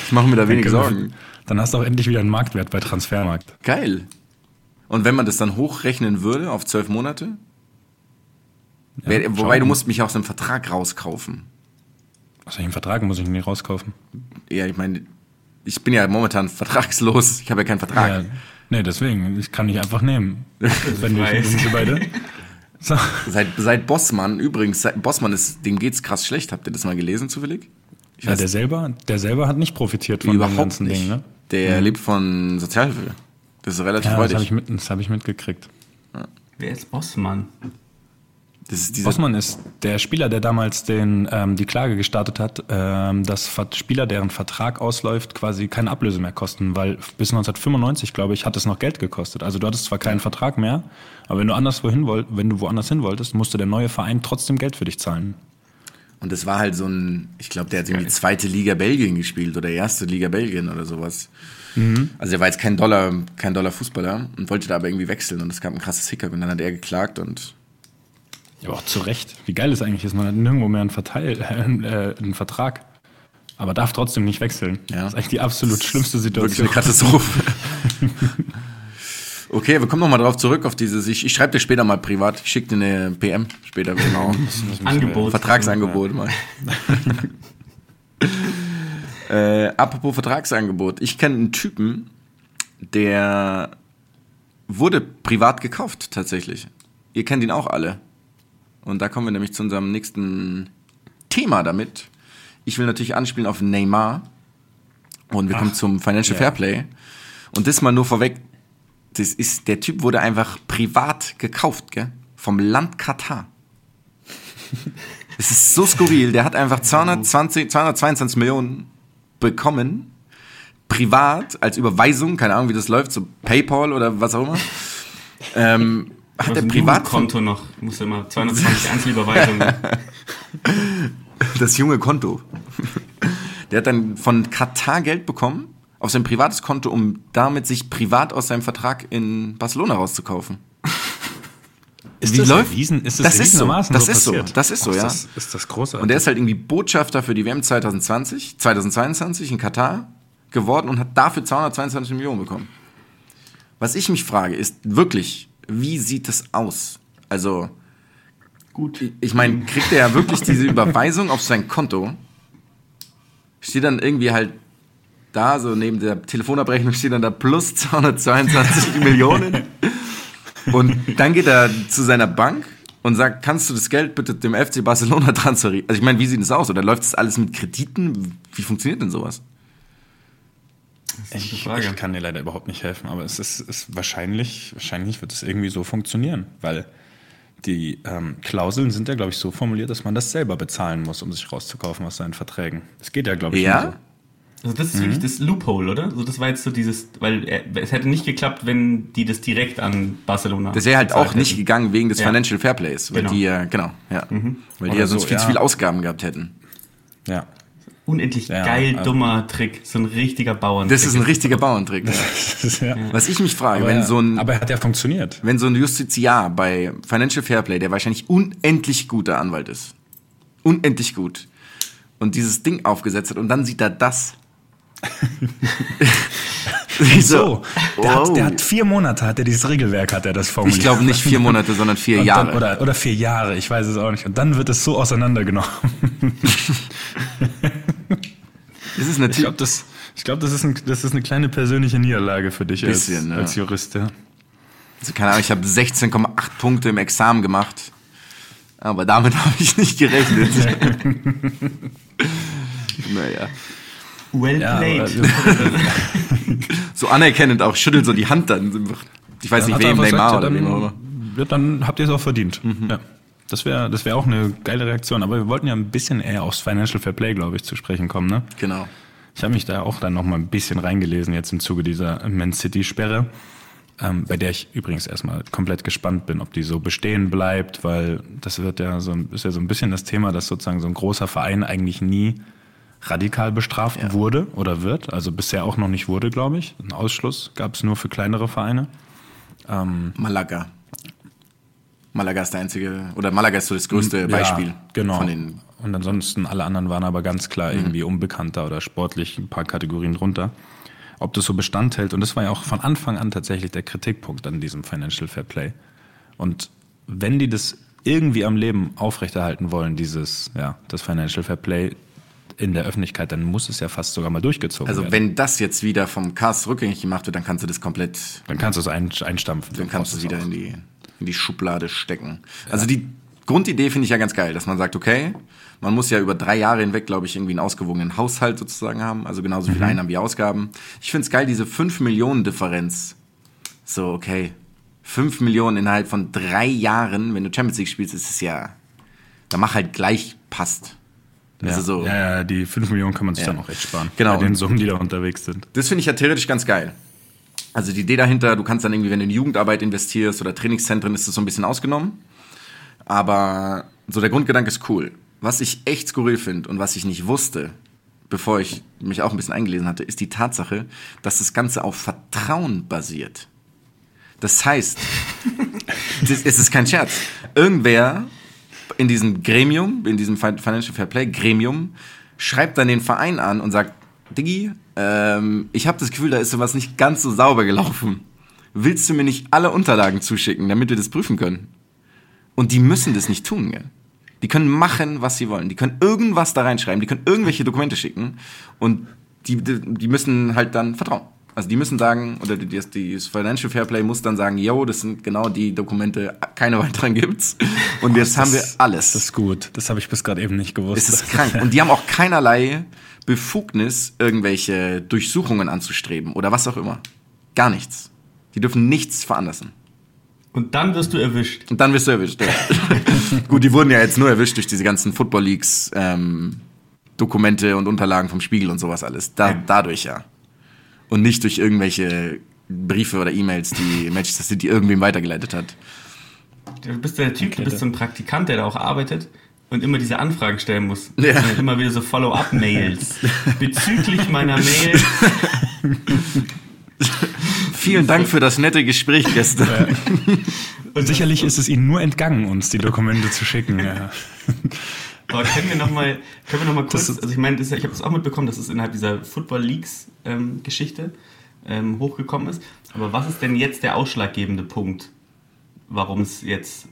ich mache mir da wenig. Sorgen. Dann hast du auch endlich wieder einen Marktwert bei Transfermarkt. Geil. Und wenn man das dann hochrechnen würde auf zwölf Monate? Wär, schauen wobei, du musst mich aus dem Vertrag rauskaufen. Ich im Vertrag muss ich nicht rauskaufen. Ja, ich meine, ich bin ja momentan vertragslos. Ich habe ja keinen Vertrag. Ja, nee, deswegen, ich kann dich einfach nehmen. Wenn wir beide. So. Seit, seit Bossmann, übrigens, seit Bossmann ist, dem geht's krass schlecht. Habt ihr das mal gelesen zufällig? Ich Ja, der selber, der selber hat nicht profitiert von dem überhaupt ganzen nicht. Ding, ne? Der lebt von Sozialhilfe. Das ist relativ Ja, das habe ich, freudig. mit, das hab ich mitgekriegt. Wer ist Bossmann? Das ist dieser, Bossmann ist der Spieler, der damals den, ähm, die Klage gestartet hat, ähm, dass Spieler, deren Vertrag ausläuft, quasi keine Ablöse mehr kosten, weil bis 1995, glaube ich, hat es noch Geld gekostet. Also du hattest zwar keinen Vertrag mehr, aber wenn du anders wohin wollt, wenn du woanders hin wolltest, musste der neue Verein trotzdem Geld für dich zahlen. und das war halt so ein, ich glaube, der hat irgendwie zweite Liga Belgien gespielt oder erste Liga Belgien oder sowas. Mhm. Also er war jetzt kein Dollar, kein Dollar Fußballer und wollte da aber irgendwie wechseln und es gab ein krasses Hickhack und dann hat er geklagt und Ja, aber auch zu Recht. Wie geil das eigentlich ist, man hat nirgendwo mehr einen, Verteil, äh, einen Vertrag, aber darf trotzdem nicht wechseln. Ja. Das ist eigentlich die absolut schlimmste Wirklich Situation. eine Katastrophe. okay, wir kommen nochmal drauf zurück, auf dieses, ich, ich schreibe dir später mal privat, ich schicke dir eine PM später, genau. Angebot. Vertragsangebot mal. äh, apropos Vertragsangebot, ich kenne einen Typen, der wurde privat gekauft tatsächlich. Ihr kennt ihn auch alle. Und da kommen wir nämlich zu unserem nächsten Thema damit. Ich will natürlich anspielen auf Neymar. Und wir kommen zum Financial ja. Fairplay. Und das mal nur vorweg. Das ist, der Typ wurde einfach privat gekauft, gell? Vom Land Katar. Es ist so skurril. Der hat einfach 220, 222 Millionen bekommen. Privat, als Überweisung. Keine Ahnung, wie das läuft. So PayPal oder was auch immer. Ähm, hat der privat von- Konto noch, muss immer 220 Einzelüberweisungen. das junge Konto. Der hat dann von Katar Geld bekommen auf sein privates Konto, um damit sich privat aus seinem Vertrag in Barcelona rauszukaufen. Ist Wie das läuft- erwiesen? Ist das, Das ist so. Das ist so. Das ist so, ja. Das, ist das großartig. Und der ist halt irgendwie Botschafter für die WM 2020, 2022 in Katar geworden und hat dafür 222 Millionen bekommen. Was ich mich frage, ist wirklich, wie sieht das aus? Also, Gut. ich meine, kriegt er ja wirklich diese Überweisung auf sein Konto? Steht dann irgendwie halt da, so neben der Telefonabrechnung steht dann da plus 222 Millionen. Und dann geht er zu seiner Bank und sagt, kannst du das Geld bitte dem FC Barcelona transferieren? Also ich meine, wie sieht das aus? Oder läuft das alles mit Krediten? Wie funktioniert denn sowas? Eine ich, Frage. ich kann dir leider überhaupt nicht helfen, aber es ist, ist wahrscheinlich, wahrscheinlich wird es irgendwie so funktionieren, weil die ähm, Klauseln sind ja, glaube ich, so formuliert, dass man das selber bezahlen muss, um sich rauszukaufen aus seinen Verträgen. Das geht ja, glaube ich, Ja? nur so. Also das ist Mhm. wirklich das Loophole, oder? Also das war jetzt so dieses, weil er, es hätte nicht geklappt, wenn die das direkt an Barcelona. Das wäre halt auch nicht hätten. gegangen wegen des Ja. Financial Fairplays, weil Genau. die ja, genau, ja. Weil die Oder ja sonst so, viel ja. zu viel Ausgaben gehabt hätten. Ja. Unendlich Ja, geil, aber- dummer Trick. So ein richtiger Bauern. Das ist ein richtiger Bauerntrick. Ist ja. Was ich mich frage, Aber, wenn ja, so ein aber er hat ja funktioniert. wenn so ein Justiziar bei Financial Fairplay, der wahrscheinlich unendlich guter Anwalt ist, unendlich gut, und dieses Ding aufgesetzt hat und dann sieht er das. Ich So, der, wow. hat, der hat vier Monate, hat er dieses Regelwerk, hat er das formuliert. ich glaube nicht vier Monate, sondern vier Und Jahre. Dann, oder, oder vier Jahre, ich weiß es auch nicht. Und dann wird es so auseinandergenommen. das ist Ich natürlich. glaube, das, ich glaub, das, ist ein, das ist eine kleine persönliche Niederlage für dich Bisschen, als, ja. als Jurist. Ja. Also, keine Ahnung, ich habe 16,8 Punkte im Examen gemacht. Aber damit habe ich nicht gerechnet. naja. Well Ja, played. So anerkennend auch, schüttelt so die Hand dann. Ich weiß nicht, Hat er wem, Neymar oder wem auch immer. dann, dann habt ihr es auch verdient. Ja. Das wäre das wär auch eine geile Reaktion. Aber wir wollten ja ein bisschen eher aufs Financial Fair Play, glaube ich, zu sprechen kommen. Ne? Genau. Ich habe mich da auch dann noch mal ein bisschen reingelesen jetzt im Zuge dieser Man City Sperre, ähm, bei der ich übrigens erstmal komplett gespannt bin, ob die so bestehen bleibt, weil das wird ja so ist ja so ein bisschen das Thema, dass sozusagen so ein großer Verein eigentlich nie radikal bestraft wurde oder wird, also bisher auch noch nicht wurde, glaube ich. Ein Ausschluss gab es nur für kleinere Vereine. Malaga. Malaga ist der einzige, oder Malaga ist so das größte Beispiel Ja, genau. von den und ansonsten alle anderen waren aber ganz klar Mhm. irgendwie unbekannter oder sportlich ein paar Kategorien drunter. Ob das so Bestand hält, und das war ja auch von Anfang an tatsächlich der Kritikpunkt an diesem Financial Fair Play. Und wenn die das irgendwie am Leben aufrechterhalten wollen, dieses, ja, das Financial Fair Play in der Öffentlichkeit, dann muss es ja fast sogar mal durchgezogen Also werden. wenn das jetzt wieder vom Cast rückgängig gemacht wird, dann kannst du das komplett, dann kannst du es ein, einstampfen. dann kannst du es wieder in die, in die Schublade stecken. Also die Grundidee finde ich ja ganz geil, dass man sagt, okay, man muss ja über drei Jahre hinweg, glaube ich, irgendwie einen ausgewogenen Haushalt sozusagen haben, also genauso Mhm. viele Einnahmen wie Ausgaben. Ich finde es geil, diese 5 Millionen Differenz. So, okay, 5 Millionen innerhalb von drei Jahren, wenn du Champions League spielst, ist es ja, da mach halt gleich passt. Ja, Also so. ja, ja, die 5 Millionen kann man sich Ja. dann auch echt sparen. Genau. Bei den Summen, die da unterwegs sind. Das finde ich ja theoretisch ganz geil. Also die Idee dahinter, du kannst dann irgendwie, wenn du in Jugendarbeit investierst oder Trainingszentren, ist das so ein bisschen ausgenommen. Aber so der Grundgedanke ist cool. Was ich echt skurril finde und was ich nicht wusste, bevor ich mich auch ein bisschen eingelesen hatte, ist die Tatsache, dass das Ganze auf Vertrauen basiert. Das heißt, es ist kein Scherz. Irgendwer in diesem Gremium, in diesem Fin- Financial Fair Play Gremium, schreibt dann den Verein an und sagt, Diggi, ähm, ich habe das Gefühl, da ist sowas nicht ganz so sauber gelaufen. Willst du mir nicht alle Unterlagen zuschicken, damit wir das prüfen können? Und die müssen das nicht tun, gell? Die können machen, was sie wollen. Die können irgendwas da reinschreiben, die können irgendwelche Dokumente schicken und die, die, die müssen halt dann vertrauen. Also die müssen sagen, oder die, die, das Financial Fairplay muss dann sagen, yo, das sind genau die Dokumente, keine weiteren gibt's. Und jetzt haben wir alles. Das ist gut. Das habe ich bis gerade eben nicht gewusst. Es ist krank. Und die haben auch keinerlei Befugnis, irgendwelche Durchsuchungen anzustreben oder was auch immer. Gar nichts. Die dürfen nichts veranlassen. Und dann wirst du erwischt. Und dann wirst du erwischt, ja. Gut, die wurden ja jetzt nur erwischt durch diese ganzen Football Leagues ähm, Dokumente und Unterlagen vom Spiegel und sowas alles. Da, Ja. Dadurch ja. Und nicht durch irgendwelche Briefe oder E-Mails, die Manchester City irgendwem weitergeleitet hat. Du bist der Typ, du bist so ein Praktikant, der da auch arbeitet und immer diese Anfragen stellen muss. Ja. Und immer wieder so Follow-up-Mails. Bezüglich meiner Mail. Vielen Dank für das nette Gespräch gestern. Und sicherlich ist es ihnen nur entgangen, uns die Dokumente zu schicken. Ja. Aber können wir nochmal, können wir noch mal kurz, Das ist- also ich meine, ich habe das auch mitbekommen, dass es innerhalb dieser Football Leagues ähm, ähm, hochgekommen ist. Aber was ist denn jetzt der ausschlaggebende Punkt, warum es jetzt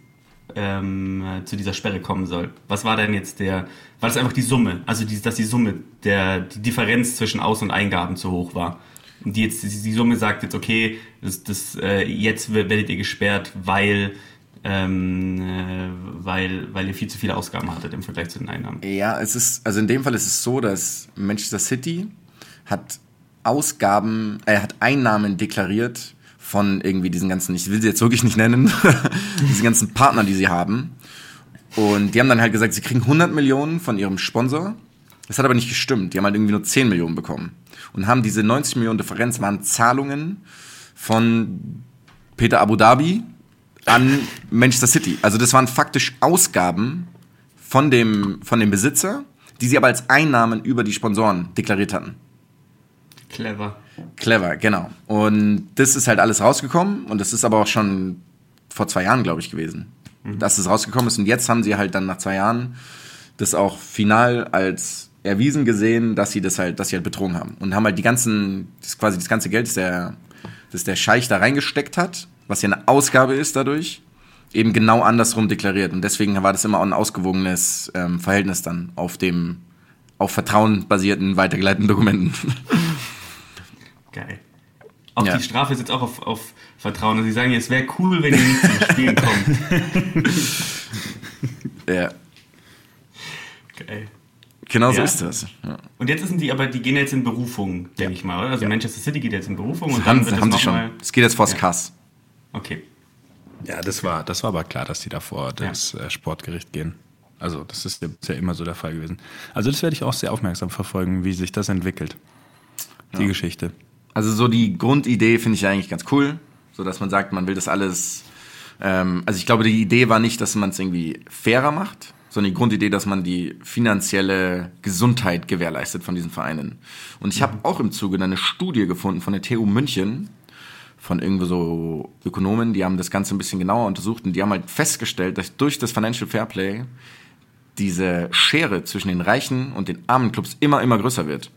ähm, äh, zu dieser Sperre kommen soll? Was war denn jetzt der, war das einfach die Summe, also die, dass die Summe, der, die Differenz zwischen Aus- und Eingaben zu hoch war? Und die jetzt, die, Summe sagt jetzt, okay, das, das, äh, jetzt werdet ihr gesperrt, weil ähm, äh, weil, weil ihr viel zu viele Ausgaben hattet im Vergleich zu den Einnahmen. Ja, es ist, also in dem Fall ist es so, dass Manchester City hat Ausgaben, er hat Einnahmen deklariert von irgendwie diesen ganzen, ich will sie jetzt wirklich nicht nennen, diesen ganzen Partnern, die sie haben. Und die haben dann halt gesagt, sie kriegen 100 Millionen von ihrem Sponsor. Das hat aber nicht gestimmt. Die haben halt irgendwie nur 10 Millionen bekommen. Und haben diese 90 Millionen Differenz waren Zahlungen von Peter Abu Dhabi an Manchester City. Also das waren faktisch Ausgaben von dem, von dem Besitzer, die sie aber als Einnahmen über die Sponsoren deklariert hatten. Clever. Clever, genau. Und das ist halt alles rausgekommen und das ist aber auch schon vor zwei Jahren, glaube ich, gewesen, dass es rausgekommen ist. Und jetzt haben sie halt dann nach zwei Jahren das auch final als erwiesen gesehen, dass sie das halt, dass sie halt betrogen haben. Und haben halt die ganzen, das quasi das ganze Geld, das der, das der Scheich da reingesteckt hat, was ja eine Ausgabe ist dadurch, eben genau andersrum deklariert. Und deswegen war das immer auch ein ausgewogenes ähm, Verhältnis dann auf dem auf Vertrauen basierten weitergeleiteten Dokumenten. Geil. Auch Ja. die Strafe ist jetzt auch auf, auf Vertrauen. Also sie sagen, es wäre cool, wenn ihr nicht zum Spielen kommt. ja, Geil. genau so Ja. ist das. Ja. Und jetzt sind die aber, die gehen jetzt in Berufung, denke ich mal, oder? Also Manchester City geht jetzt in Berufung und Haben, dann wird haben das sie schon. Es geht jetzt vors Ja. Kass. Okay. Ja, das war, das war aber klar, dass die da vor das äh, Sportgericht gehen. Also das ist ja, ist ja immer so der Fall gewesen. Also das werde ich auch sehr aufmerksam verfolgen, wie sich das entwickelt. Die Geschichte. Also so die Grundidee finde ich eigentlich ganz cool, so dass man sagt, man will das alles. Ähm, also ich glaube, die Idee war nicht, dass man es irgendwie fairer macht, sondern die Grundidee, dass man die finanzielle Gesundheit gewährleistet von diesen Vereinen. Und ich habe auch im Zuge eine Studie gefunden von der TU München von irgendwo so Ökonomen, die haben das Ganze ein bisschen genauer untersucht und die haben halt festgestellt, dass durch das Financial Fairplay diese Schere zwischen den reichen und den armen Clubs immer, immer größer wird.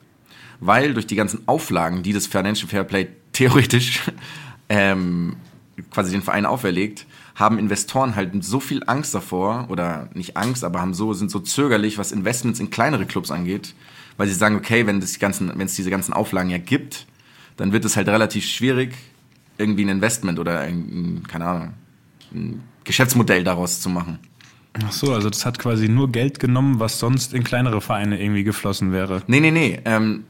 Weil durch die ganzen Auflagen, die das Financial Fairplay theoretisch ähm, quasi den Verein auferlegt, haben Investoren halt so viel Angst davor, oder nicht Angst, aber haben so, sind so zögerlich, was Investments in kleinere Clubs angeht, weil sie sagen, okay, wenn es diese ganzen Auflagen ja gibt, dann wird es halt relativ schwierig, irgendwie ein Investment oder ein, keine Ahnung, ein Geschäftsmodell daraus zu machen. Ach so, also das hat quasi nur Geld genommen, was sonst in kleinere Vereine irgendwie geflossen wäre. Nee, nee, nee. Ähm,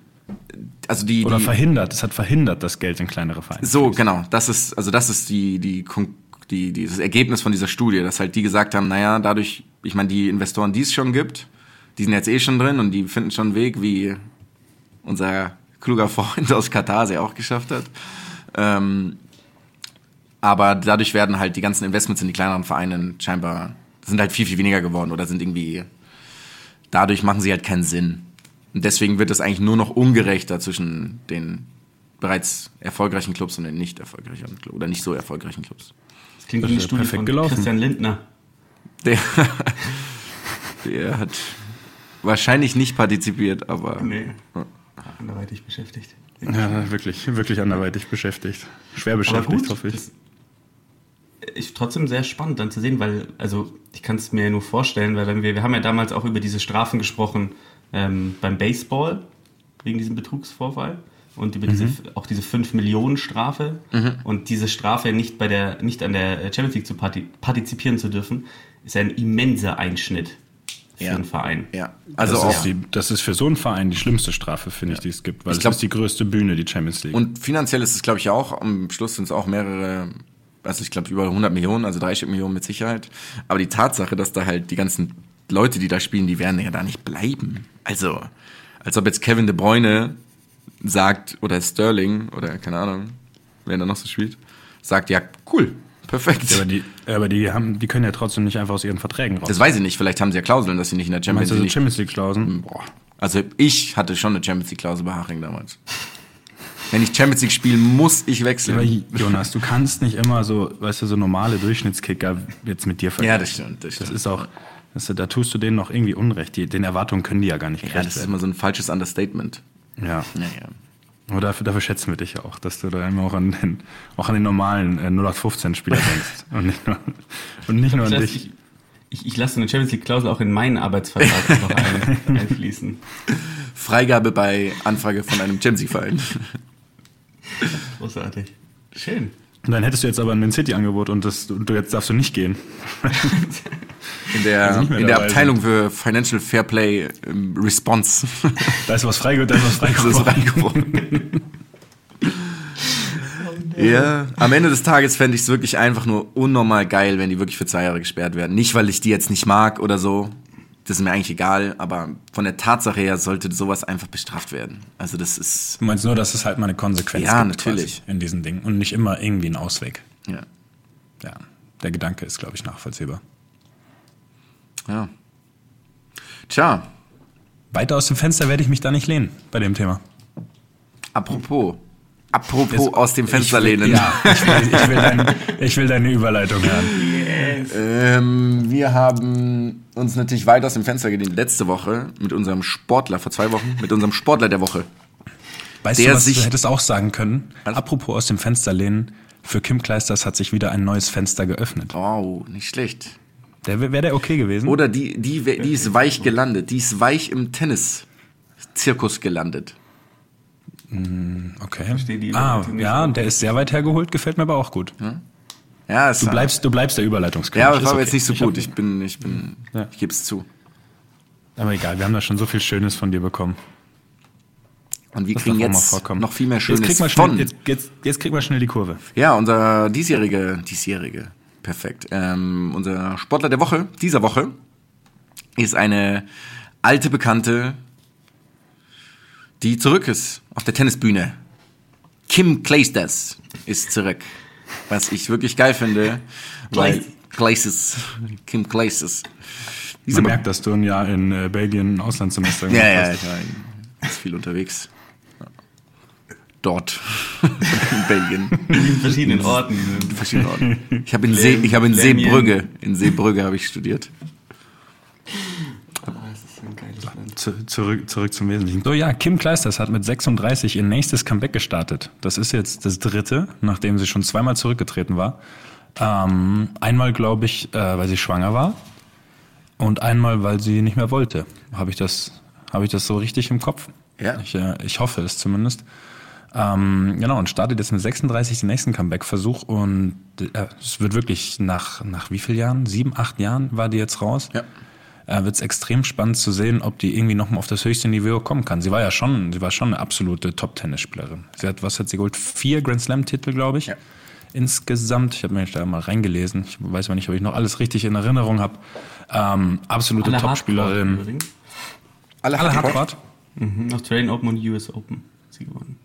also die, Oder die verhindert. Es hat verhindert, dass Geld in kleinere Vereine. So, genau. Das ist, also das ist die, die, die, dieses Ergebnis von dieser Studie, dass halt die gesagt haben, naja, dadurch, ich meine, die Investoren, die es schon gibt, die sind jetzt eh schon drin und die finden schon einen Weg, wie unser kluger Freund aus Katar ja auch geschafft hat. Ähm, aber dadurch werden halt die ganzen Investments in die kleineren Vereine scheinbar, sind halt viel, viel weniger geworden oder sind irgendwie, dadurch machen sie halt keinen Sinn. Und deswegen wird es eigentlich nur noch ungerechter zwischen den bereits erfolgreichen Clubs und den nicht erfolgreichen Clubs oder nicht so erfolgreichen Clubs. Das klingt Das wie eine ja Studie perfekt von gelaufen. Christian Lindner. Der, der hat wahrscheinlich nicht partizipiert, aber Nee. Anderweitig beschäftigt. Ja, wirklich, wirklich anderweitig beschäftigt. Schwer beschäftigt, gut, hoffe ich. ist trotzdem sehr spannend dann zu sehen, weil, also ich kann es mir nur vorstellen, weil wenn wir, wir haben ja damals auch über diese Strafen gesprochen ähm, beim Baseball, wegen diesem Betrugsvorfall. und über diese, auch diese 5 Millionen Strafe und diese Strafe nicht bei der, nicht an der Champions League zu parti partizipieren zu dürfen, ist ein immenser Einschnitt für Ja. den Verein. Ja, also das, auch. ist die, das ist für so einen Verein die schlimmste Strafe, finde ich, die es gibt, weil Ich es glaub- ist die größte Bühne, die Champions League. Und finanziell ist es, glaube ich, auch. Am Schluss sind es auch mehrere, also ich glaube über 100 Millionen, also 30 Millionen mit Sicherheit. Aber die Tatsache, dass da halt die ganzen Leute, die da spielen, die werden ja da nicht bleiben. Also, als ob jetzt Kevin De Bruyne sagt, oder Sterling, oder keine Ahnung, wer da noch so spielt, sagt, ja, cool, perfekt. Ja, aber die, aber die haben, die können ja trotzdem nicht einfach aus ihren Verträgen raus. das weiß ich nicht, vielleicht haben sie ja Klauseln, dass sie nicht in der Champions Meinst du so League... Champions League Klausen? Boah. Also ich hatte schon eine Champions League Klausel bei Haching damals. Wenn ich Champions League spiele, muss ich Aber wechseln. Jonas, du kannst nicht immer so, weißt du, so normale Durchschnittskicker jetzt mit dir vergleichen. Ja, das stimmt, das Das stimmt. ist auch, das, da tust du denen noch irgendwie Unrecht. Die, den Erwartungen können die ja gar nicht Ja, gerecht das ist immer so ein falsches Understatement. Ja. Naja. Aber dafür, dafür schätzen wir dich ja auch, dass du da immer auch an den, auch an den normalen äh, 0815-Spieler denkst. Und nicht nur, und nicht nur an dich. ich, ich, ich lasse eine Champions League Klausel auch in meinen Arbeitsvertrag noch ein, einfließen. Freigabe bei Anfrage von einem Champions League Verein. Großartig. Schön. Und dann hättest du jetzt aber ein Man City-Angebot und, das, und du jetzt darfst du nicht gehen. In der, Also in der dabei Abteilung für Financial Fair Play ähm, Response. Da ist was frei, da ist was frei geworden. Ja, am Ende des Tages fände ich es wirklich einfach nur unnormal geil, wenn die wirklich für zwei Jahre gesperrt werden. Nicht, weil ich die jetzt nicht mag oder so. Das ist mir eigentlich egal, aber von der Tatsache her sollte sowas einfach bestraft werden. Also das ist, Du meinst nur, dass es halt mal eine Konsequenz Ja, gibt natürlich. in diesen Dingen und nicht immer irgendwie ein Ausweg. ja, Ja, der Gedanke ist, glaube ich, nachvollziehbar. ja. Tja, Weiter aus dem Fenster werde ich mich da nicht lehnen bei dem Thema. apropos, apropos Jetzt- aus dem Fenster ich will, lehnen. Ja, ich will, ich, will dein, ich will deine Überleitung hören. Ähm, wir haben uns natürlich weit aus dem Fenster gelehnt letzte Woche mit unserem Sportler, vor zwei Wochen, mit unserem Sportler der Woche. Weißt Der du, was sich- du hättest auch sagen können? Was? Apropos aus dem Fenster lehnen, für Kim Kleisters hat sich wieder ein neues Fenster geöffnet. Oh, nicht schlecht. Der Wäre der okay gewesen? Oder die, die, die ist weich gelandet. Die ist weich im Tennis-Zirkus gelandet. Okay. Verstehe die Ah, ja, der ist sehr weit hergeholt, gefällt mir aber auch gut. Ja, es Du bleibst, du bleibst der Überleitungskönig. Ja, aber es ist war aber okay. jetzt nicht so Ich hab- gut. Ich bin, ich bin, Ja. ich gebe es zu. Aber egal, wir haben da schon so viel Schönes von dir bekommen. Und wir Das kriegen jetzt noch viel mehr Jetzt Schönes krieg mal schnell, von. jetzt, jetzt, jetzt krieg mal schnell die Kurve. Ja, unser diesjährige, diesjährige, perfekt. Ähm, unser Sportler der Woche, dieser Woche, ist eine alte Bekannte, die zurück ist auf der Tennisbühne. Kim Clijsters ist zurück. Was ich wirklich geil finde. weil Clijsters. Kim Clijsters. Diese Man merkt, dass du ein Jahr in äh, Belgien ein Auslandssemester ja, ja, hast. ich war ganz viel unterwegs. Ja. Dort. in Belgien. In verschiedenen Orten. verschiedenen Orten. Ich habe in, See, ich hab in. Seebrügge, in Seebrügge habe ich studiert. Ist ein geiles Land. Zu, zurück, zurück zum Wesentlichen. So, ja, Kim Kleisters hat mit 36 ihr nächstes Comeback gestartet. Das ist jetzt das dritte, nachdem sie schon zweimal zurückgetreten war. Ähm, einmal, glaube ich, äh, weil sie schwanger war. Und einmal, weil sie nicht mehr wollte. Habe ich das, habe ich das so richtig im Kopf? Ja. Ich, äh, ich hoffe es zumindest. Ähm, genau, und startet jetzt mit 36 den nächsten Comeback-Versuch und äh, es wird wirklich nach, nach wie vielen Jahren? Sieben, acht Jahren war die jetzt raus? Ja. Äh, wird es extrem spannend zu sehen, ob die irgendwie nochmal auf das höchste Niveau kommen kann. Sie war ja schon, sie war schon eine absolute Top-Tennisspielerin. Sie hat, was hat sie geholt? Vier Grand Slam-Titel, glaube ich. Ja. Insgesamt, ich habe mir da mal reingelesen. Ich weiß mal nicht, ob ich noch alles richtig in Erinnerung habe. Ähm, absolute Alle Top-Spielerin. Alle, Alle Hardcore? Hardcourt? Mhm. Australian Open und US Open hat sie gewonnen.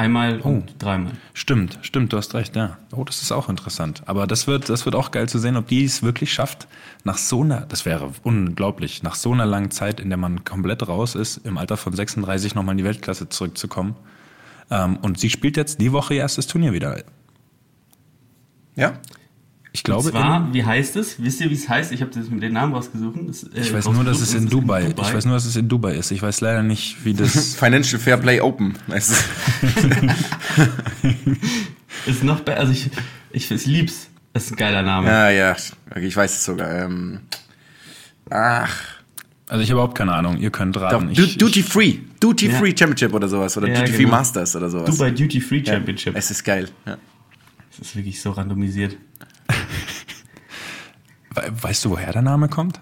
Einmal Oh. und dreimal. Stimmt, stimmt, du hast recht, ja. Oh, das ist auch interessant. Aber das wird, das wird auch geil zu sehen, ob die es wirklich schafft, nach so einer, das wäre unglaublich, nach so einer langen Zeit, in der man komplett raus ist, im Alter von 36 nochmal in die Weltklasse zurückzukommen. Ähm, und sie spielt jetzt die Woche ihr erstes Turnier wieder. Ja. Ich Und glaube, zwar, wie heißt es? Wisst ihr, wie es heißt? Ich habe das mit den Namen rausgesucht. Das, äh, ich weiß nur, dass es in ist Dubai, ich weiß nur, dass es in Dubai ist. Ich weiß leider nicht, wie das, Financial Fair Play Open. Du? Ist noch besser. Also ich, ich, ich lieb's. Das ist ein geiler Name. ja, ja. Okay, ich weiß es sogar. Ähm, ach. Also ich habe überhaupt keine Ahnung. Ihr könnt raten. Doch, Ich, Du- ich, Duty Free. Duty Ja. Free Championship oder sowas. Oder Ja, Duty Free genau. Masters oder sowas. Dubai Duty Free Championship. Es ist geil. Ja. Das ist wirklich so randomisiert. We- weißt du, woher der Name kommt?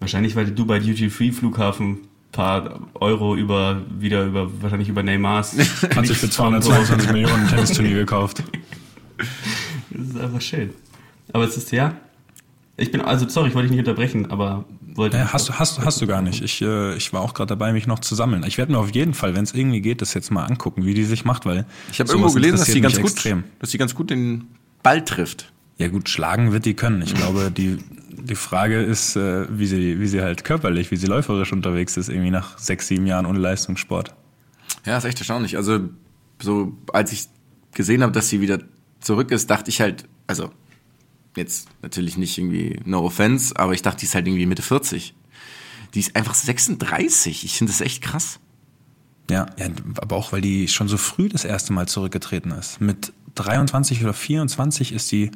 Wahrscheinlich, weil der Dubai Duty Free Flughafen ein paar Euro über, wieder über, wahrscheinlich über Neymars. Hat sich für 222 Millionen ein Tennisturnier gekauft. Das ist einfach schön. Aber es ist, ja. Ich bin, also, sorry, ich wollte dich nicht unterbrechen, aber wollte. Äh, hast, du- hast, du- hast du gar nicht. Ich, äh, ich war auch gerade dabei, mich noch zu sammeln. Ich werde mir auf jeden Fall, wenn es irgendwie geht, das jetzt mal angucken, wie die sich macht, weil Ich habe irgendwo gelesen, dass sie ganz gut, extrem. dass sie ganz gut den Ball trifft. Ja gut, schlagen wird die können. Ich glaube, die, die Frage ist, äh, wie, sie, wie sie halt körperlich, wie sie läuferisch unterwegs ist, irgendwie nach sechs, sieben Jahren ohne Leistungssport. Ja, ist echt erstaunlich. Also, so, als ich gesehen habe, dass sie wieder zurück ist, dachte ich halt, also, jetzt natürlich nicht irgendwie no offense, aber ich dachte, die ist halt irgendwie Mitte 40. Die ist einfach 36. Ich finde das echt krass. Ja, ja, aber auch weil die schon so früh das erste Mal zurückgetreten ist. Mit 23 oder 24 ist die,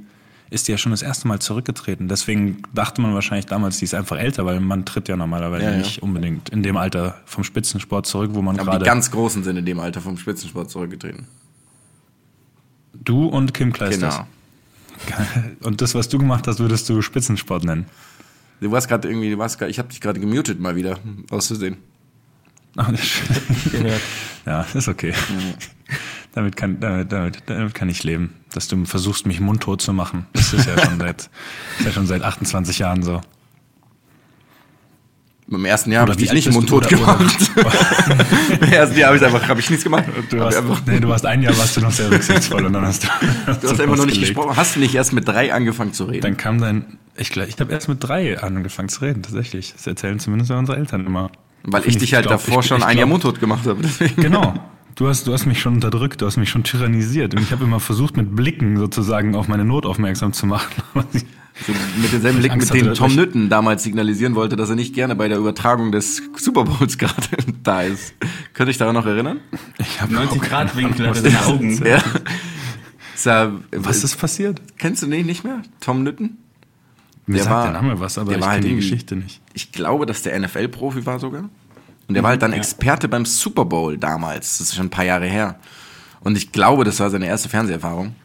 ist die ja schon das erste Mal zurückgetreten. Deswegen dachte man wahrscheinlich damals, die ist einfach älter, weil man tritt ja normalerweise Ja, ja. nicht unbedingt in dem Alter vom Spitzensport zurück, wo man Aber die gerade ganz Großen sind in dem Alter vom Spitzensport zurückgetreten. du und Kim Kleisters. Genau. Und das, was du gemacht hast, würdest du Spitzensport nennen. Du warst gerade irgendwie, du warst grad, ich habe dich gerade gemutet mal wieder, auszusehen. Ach, das ist- ja, ist okay. Damit kann, damit, damit, damit kann ich leben. Dass du versuchst, mich mundtot zu machen. Das ist ja schon seit, ist ja schon seit 28 Jahren so. Im ersten Jahr habe ich dich nicht mundtot gemacht. Im ersten Jahr habe ich einfach, habe ich nichts gemacht. Du Hab warst, einfach, nee, du warst ein Jahr warst du noch sehr rücksichtsvoll und dann hast du. du hast einfach noch nicht gesprochen. Hast du nicht erst mit drei angefangen zu reden? Dann kam dein. Ich, glaub- ich habe erst mit drei angefangen zu reden, tatsächlich. Das erzählen zumindest unsere Eltern immer. Weil ich dich halt glaub, davor ich- schon ich ein Jahr mundtot gemacht habe. Deswegen. Genau. Du hast, du hast mich schon unterdrückt, du hast mich schon tyrannisiert. Und ich habe immer versucht, mit Blicken sozusagen auf meine Not aufmerksam zu machen. So mit demselben Blick, Angst mit dem hatte, Tom Nütten damals signalisieren wollte, dass er nicht gerne bei der Übertragung des Super Bowls gerade da ist. Könnte ich daran noch erinnern? Ich hab 90 überhaupt Grad Winkel seine das Augen. ist. Ja. Ja, Was ist passiert? Kennst du den nicht mehr? Tom Nütten? Mir Der sagt war- der Name was, aber ich kenne halt die Geschichte nicht. Ich glaube, dass der NFL-Profi war sogar. Und der war halt dann Experte beim Super Bowl damals. Das ist schon ein paar Jahre her. Und ich glaube, das war seine erste Fernseherfahrung.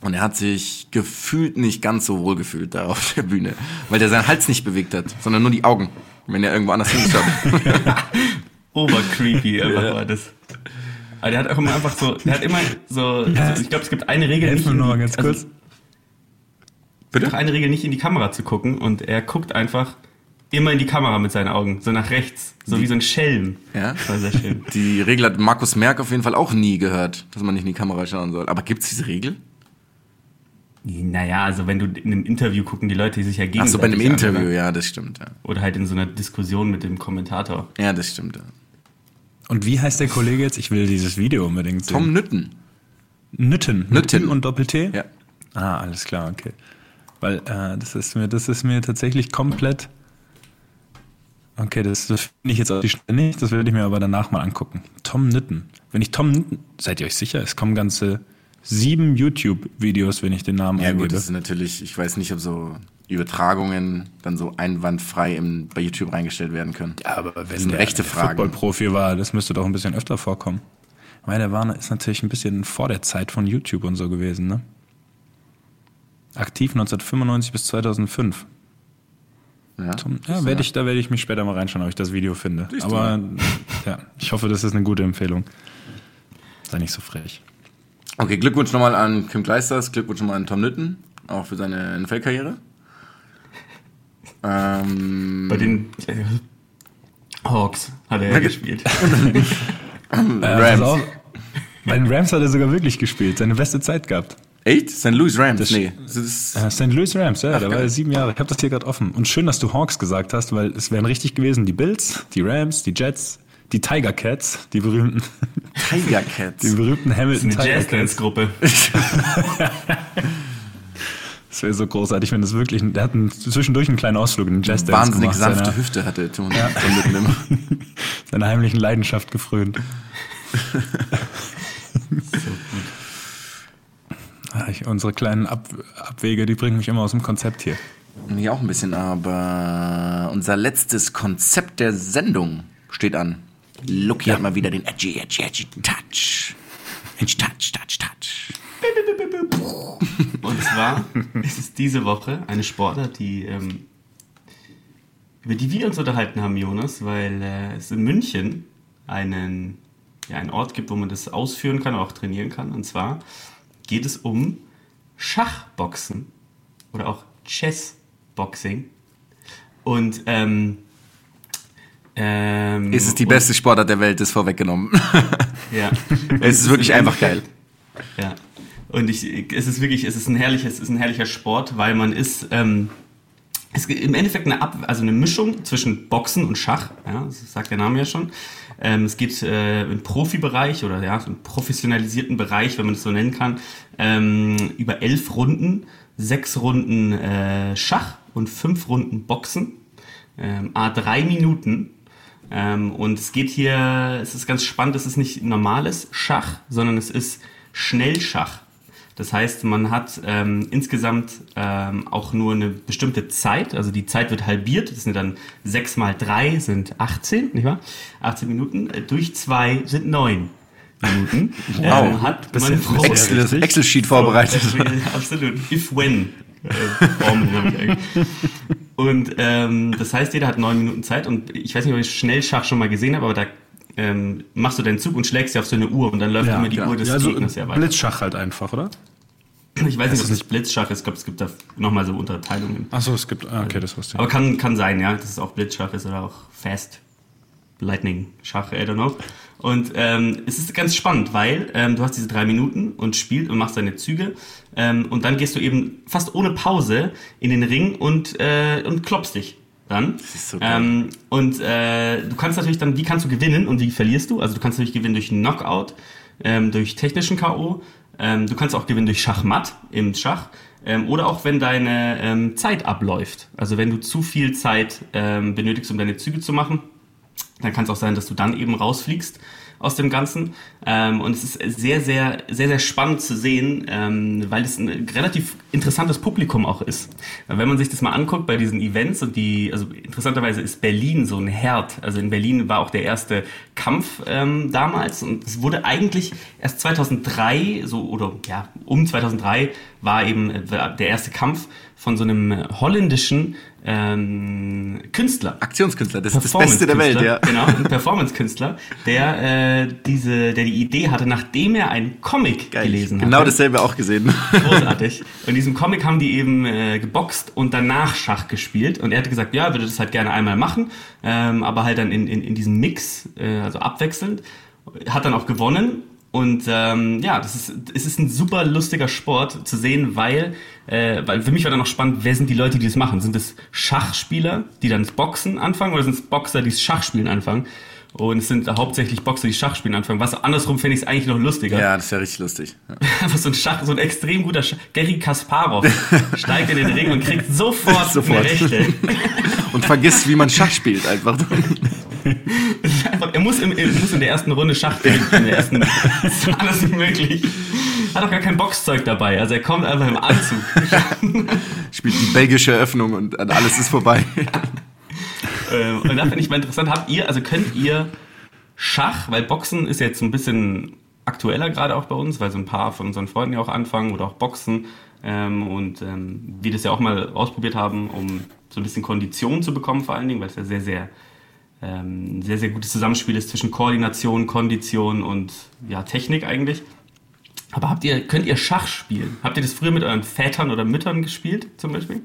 Und er hat sich gefühlt nicht ganz so wohl gefühlt da auf der Bühne. Weil der seinen Hals nicht bewegt hat, sondern nur die Augen. Wenn er irgendwo anders hingeschaut hat. Obercreepy einfach war das. Aber der hat auch immer einfach so, der hat immer so, also ich glaube, es gibt eine Regel Helf nicht mir in noch mal die- ganz also, kurz. Es gibt auch eine Regel, nicht in die Kamera zu gucken und er guckt einfach immer in die Kamera mit seinen Augen, so nach rechts, so wie so ein Schelm. Ja. Das war sehr schön. Die Regel hat Markus Merck auf jeden Fall auch nie gehört, dass man nicht in die Kamera schauen soll. Aber gibt's diese Regel? Naja, also wenn du in einem Interview gucken die Leute sich ja Ach gegenseitig so, bei einem Interview, ja, das stimmt. Ja, Oder halt in so einer Diskussion mit dem Kommentator. ja das stimmt. Ja. Und wie heißt der Kollege jetzt? Ich will dieses Video unbedingt sehen. Tom Nütten. Nütten. Nütten. und Doppel-T? Ja. Ah, alles klar, okay. Weil äh, das ist mir, das ist mir tatsächlich komplett. Okay, das, das finde ich jetzt auf die Stelle nicht, das werde ich mir aber danach mal angucken. Tom Nütten. Wenn ich Tom Nütten, seid ihr euch sicher? Es kommen ganze sieben YouTube-Videos, wenn ich den Namen Ja eingebe. gut, das ist natürlich, ich weiß nicht, ob so Übertragungen dann so einwandfrei im, bei YouTube reingestellt werden können. Ja, aber wenn sind der, rechte der Fragen. Football-Profi war, das müsste doch ein bisschen öfter vorkommen. Meine, der war, ist natürlich ein bisschen vor der Zeit von YouTube und so gewesen, ne? Aktiv 1995 bis 2005. Ja, Zum, ja, werde ich, da werde ich mich später mal reinschauen, ob ich das Video finde. Siehst Aber ja, ich hoffe, das ist eine gute Empfehlung. Sei nicht so frech. Okay, Glückwunsch nochmal an Kim Kleisters, Glückwunsch nochmal an Tom Nütten, auch für seine NFL-Karriere. Ähm, Bei den äh, Hawks hat er ja gespielt. Äh, Rams. bei den Rams hat er sogar wirklich gespielt, seine beste Zeit gehabt. Echt? St. Louis Rams? Das- nee. Das ist, St. Louis Rams, ja, da war er sieben Jahre. Ich habe das hier gerade offen. Und schön, dass du Hawks gesagt hast, weil es wären richtig gewesen die Bills, die Rams, die Jets, die Tiger Cats, die berühmten, Tiger Cats. die berühmten Hamilton Eine Tiger Cats. Jazz-Dance-Gruppe. Das wäre so großartig, wenn das wirklich, der hat einen, zwischendurch einen kleinen Ausflug in den Jazz Dance Wahnsinnig gemacht, sanfte seiner, Hüfte hatte Nütten immer. seiner heimlichen Leidenschaft gefrönt. Ich, unsere kleinen Ab, Abwege, die bringen mich immer aus dem Konzept hier. Mir auch ein bisschen, aber unser letztes Konzept der Sendung steht an. Lucky hat mal wieder den edgy, edgy, edgy Touch. Edgy Touch, Touch, Touch. Und zwar ist es diese Woche eine Sportart, die, ähm, über die wir uns unterhalten haben, Jonas, weil äh, es in München einen, ja, einen Ort gibt, wo man das ausführen kann, auch trainieren kann. Und zwar geht es um Schachboxen oder auch Chessboxing. Und ähm, ähm, Es ist die und- beste Sportart der Welt, ist vorweggenommen. Ja. es ist wirklich einfach geil. Ja. Und ich, es ist wirklich, es ist ein herrliches, es ist ein herrlicher Sport, weil man ist, ähm, es ist im Endeffekt eine Ab, also eine Mischung zwischen Boxen und Schach. Ja, das sagt der Name ja schon. Ähm, es geht äh, im Profibereich oder ja, im professionalisierten Bereich, wenn man es so nennen kann, ähm, über elf Runden, sechs Runden äh, Schach und fünf Runden Boxen. Ähm, a drei Minuten. Ähm, und es geht hier, es ist ganz spannend, es ist nicht normales Schach, sondern es ist Schnellschach. Das heißt, man hat ähm, insgesamt ähm, auch nur eine bestimmte Zeit, also die Zeit wird halbiert, das sind dann 6 mal 3 sind 18, nicht wahr? 18 Minuten, äh, durch 2 sind 9 Minuten. Wow. Ähm, hat Das man pro- Excel- Excel-Sheet vorbereitet. so, absolut. Äh, habe ich eigentlich. Und ähm, das heißt, jeder hat neun Minuten Zeit und ich weiß nicht, ob ich Schnellschach schon mal gesehen habe, aber da ähm, machst du deinen Zug und schlägst dir auf so eine Uhr und dann läuft immer die genau. Uhr des ja, also Gegners ja weiter. Blitzschach halt einfach, oder? Ich weiß nicht, ob ist das Blitzschach ist, ich glaube, es gibt da nochmal so Unterteilungen. Achso, es gibt. ah, Okay, das wusste ich. Aber kann, kann sein, ja, dass es auch Blitzschach ist oder auch Fast Lightning Schach, I don't know. Und ähm, es ist ganz spannend, weil ähm, du hast diese drei Minuten und spielst und machst deine Züge ähm, und dann gehst du eben fast ohne Pause in den Ring und, äh, und klopfst dich dann. ist so ähm, und äh, du kannst natürlich dann, wie kannst du gewinnen und wie verlierst du? Also du kannst natürlich gewinnen durch Knockout, ähm, durch technischen K.O., ähm, du kannst auch gewinnen durch Schachmatt im Schach ähm, oder auch wenn deine ähm, Zeit abläuft. Also wenn du zu viel Zeit ähm, benötigst, um deine Züge zu machen, dann kann es auch sein, dass du dann eben rausfliegst aus dem Ganzen. Ähm, und es ist sehr, sehr, sehr, sehr spannend zu sehen, ähm, weil es ein relativ interessantes Publikum auch ist. Wenn man sich das mal anguckt bei diesen Events und die, also interessanterweise ist Berlin so ein Herd. Also in Berlin war auch der erste Kampf ähm, damals und es wurde eigentlich erst 2003, so oder ja, um 2003 war eben äh, der erste Kampf von so einem holländischen ähm, Künstler. Aktionskünstler, das ist das Beste der Welt, ja. Genau, ein Performance-Künstler, der äh, diese, der die Idee hatte, nachdem er einen Comic Geil. gelesen Genau hatte. dasselbe auch gesehen. Großartig. Und in diesem Comic haben die eben äh, geboxt und danach Schach gespielt. Und er hatte gesagt, ja, würde das halt gerne einmal machen, ähm, aber halt dann in, in, in diesem Mix, äh, also abwechselnd. Hat dann auch gewonnen. Und ähm, ja, das ist, es ist ein super lustiger Sport zu sehen, weil, äh, weil für mich war dann noch spannend, wer sind die Leute, die das machen? Sind es Schachspieler, die dann das Boxen anfangen oder sind es Boxer, die das Schachspielen anfangen? Und es sind hauptsächlich Boxer, die Schachspielen anfangen. Was andersrum finde ich es eigentlich noch lustiger. Ja, das ist ja richtig lustig. Ja. Einfach so ein Schach, so ein extrem guter Schach. Gary Kasparov steigt in den Ring und kriegt sofort, Sofort. eine Rechte. Und vergisst, wie man Schach spielt einfach. Einfach, er, muss im, er muss in der ersten Runde Schach spielen. In der ersten, das ist alles möglich. Hat auch gar kein Boxzeug dabei. Also er kommt einfach im Anzug. Spielt die belgische Eröffnung und alles ist vorbei. Ähm, und da finde ich mal interessant, habt ihr, also könnt ihr Schach, weil Boxen ist jetzt ein bisschen aktueller gerade auch bei uns, weil so ein paar von unseren Freunden ja auch anfangen oder auch Boxen ähm, und ähm, wir das ja auch mal ausprobiert haben, um so ein bisschen Kondition zu bekommen vor allen Dingen, weil es ja sehr, sehr ein sehr, sehr gutes Zusammenspiel ist zwischen Koordination, Kondition und ja, Technik eigentlich. Aber habt ihr, könnt ihr Schach spielen? Habt ihr das früher mit euren Vätern oder Müttern gespielt, zum Beispiel?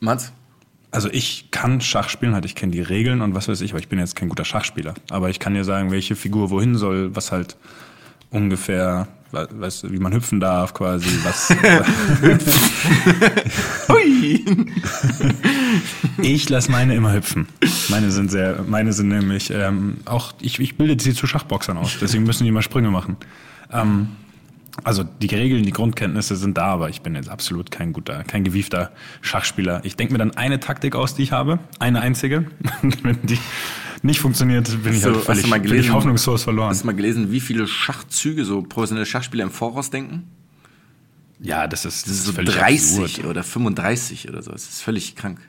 Mats? Also ich kann Schach spielen, halt ich kenne die Regeln und was weiß ich, aber ich bin jetzt kein guter Schachspieler. Aber ich kann dir sagen, welche Figur wohin soll, was halt ungefähr, we- weißt du, wie man hüpfen darf quasi, was. Hui! ich lasse meine immer hüpfen. Meine sind sehr, meine sind nämlich ähm, auch, ich, ich bilde sie zu Schachboxern aus, deswegen müssen die immer Sprünge machen. Ähm, also die Regeln, die Grundkenntnisse sind da, aber ich bin jetzt absolut kein guter, kein gewiefter Schachspieler. Ich denke mir dann eine Taktik aus, die ich habe, eine einzige. Wenn die nicht funktioniert, bin ich So, halt hast völlig, du mal völlig gelesen? hoffnungslos verloren. Hast du mal gelesen, wie viele Schachzüge so professionelle Schachspieler im Voraus denken? Ja, das ist, Das ist so völlig 30 absurd. oder 35 oder so. Das ist völlig krank.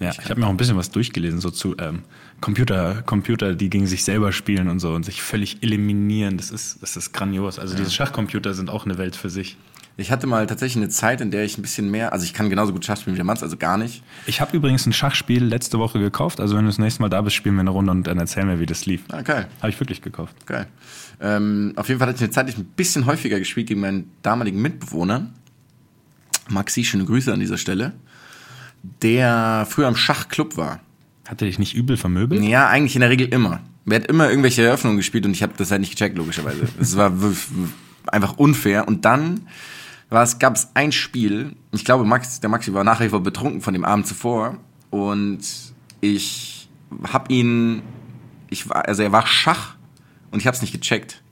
Ja, ich habe mir auch ein bisschen was durchgelesen, so zu ähm, Computer, Computer, die gegen sich selber spielen und so und sich völlig eliminieren. Das ist, das ist grandios. Also diese Schachcomputer sind auch eine Welt für sich. Ich hatte mal tatsächlich eine Zeit, in der ich ein bisschen mehr, also ich kann genauso gut Schach spielen wie der Mats, also gar nicht. Ich habe übrigens ein Schachspiel letzte Woche gekauft. Also wenn du das nächste Mal da bist, spielen wir eine Runde und dann erzähl mir, wie das lief. Ah, geil. Habe ich wirklich gekauft. Geil. Ähm, auf jeden Fall hatte ich eine Zeit, die ich ein bisschen häufiger gespielt gegen meinen damaligen Mitbewohner. Maxi, schöne Grüße an dieser Stelle. Der früher im Schachclub war. Hat er dich nicht übel vermöbelt? Ja, eigentlich in der Regel immer. Er hat immer irgendwelche Eröffnungen gespielt und ich habe das halt nicht gecheckt, logischerweise. Es war einfach unfair. Und dann war es, gab es ein Spiel, ich glaube, Max, der Maxi war nach wie vor betrunken von dem Abend zuvor. Und ich hab ihn, ich war, also er war Schach und ich habe es nicht gecheckt.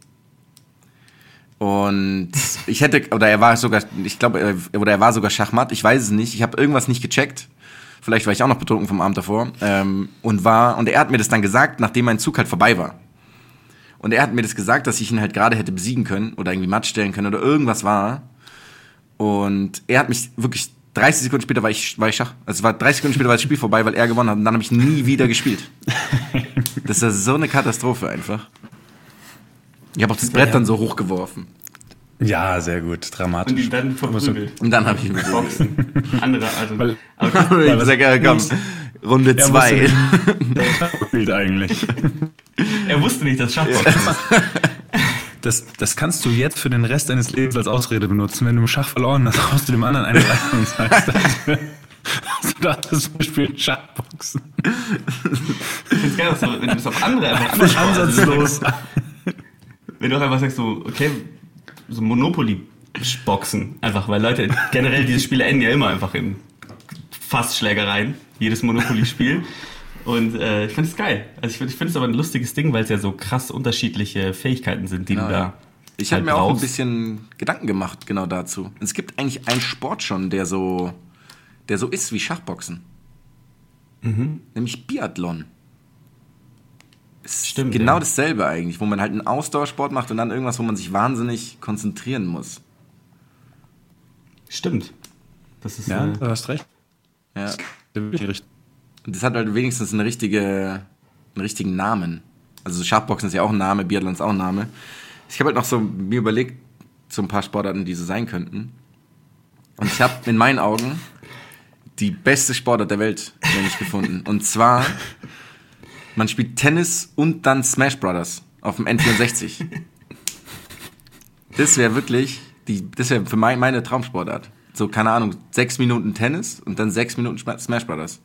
Und ich hätte, oder er war sogar, ich glaube, er- oder er war sogar Schachmatt, ich weiß es nicht. Ich habe irgendwas nicht gecheckt. Vielleicht war ich auch noch betrunken vom Abend davor. Ähm, und war, und er hat mir das dann gesagt, nachdem mein Zug halt vorbei war. Und er hat mir das gesagt, dass ich ihn halt gerade hätte besiegen können oder irgendwie matt stellen können oder irgendwas war. Und er hat mich wirklich 30 Sekunden später war ich, war ich Schach. Also es war 30 Sekunden später war das Spiel vorbei, weil er gewonnen hat. Und dann habe ich nie wieder gespielt. Das ist so eine Katastrophe einfach. Ich habe auch das Brett dann so hochgeworfen. Ja, sehr gut. Und Dramatisch. ihn dann verprügelt. Und dann habe ich ihn. Boxen. Andere, also. Weil- aber Ich sag, ja, komm, Runde Er zwei. Spielt eigentlich. er wusste nicht, dass Schachboxen ist. Das, das kannst du jetzt für den Rest deines Lebens als Ausrede benutzen. Wenn du im Schach verloren hast, haust du dem anderen eine rein und sagst, dass du dachtest, wir spielen Schachboxen. Ich find's geil, du, wenn du das auf andere einfach Ansatzlos. Wenn du auch einfach sagst, so, okay, so Monopoly-Boxen, einfach, weil Leute, generell diese Spiele enden ja immer einfach in Fassschlägereien, jedes Monopoly-Spiel. Und äh, ich finde es geil. Also ich finde ich find es aber ein lustiges Ding, weil es ja so krass unterschiedliche Fähigkeiten sind, die Genau, du ja. da. Ich habe halt mir auch ein brauchst. bisschen Gedanken gemacht genau dazu. Es gibt eigentlich einen Sport schon, der so, der so ist wie Schachboxen. Mhm. Nämlich Biathlon. Ist Stimmt, Genau ja. dasselbe eigentlich, wo man halt einen Ausdauersport macht und dann irgendwas, wo man sich wahnsinnig konzentrieren muss. Stimmt. Das ist. Ja, äh, du hast recht. Ja. Wirklich richtig. Das hat halt wenigstens eine richtige, einen richtigen Namen. Also Schachboxen ist ja auch ein Name, Biathlon ist auch ein Name. Ich habe halt noch so mir überlegt, so ein paar Sportarten, die so sein könnten. Und ich habe in meinen Augen die beste Sportart der Welt nämlich gefunden. Und zwar, man spielt Tennis und dann Smash Brothers auf dem N64. Das wäre wirklich, die, das wäre für mein, meine Traumsportart. So, keine Ahnung, sechs Minuten Tennis und dann sechs Minuten Sma- Smash Brothers.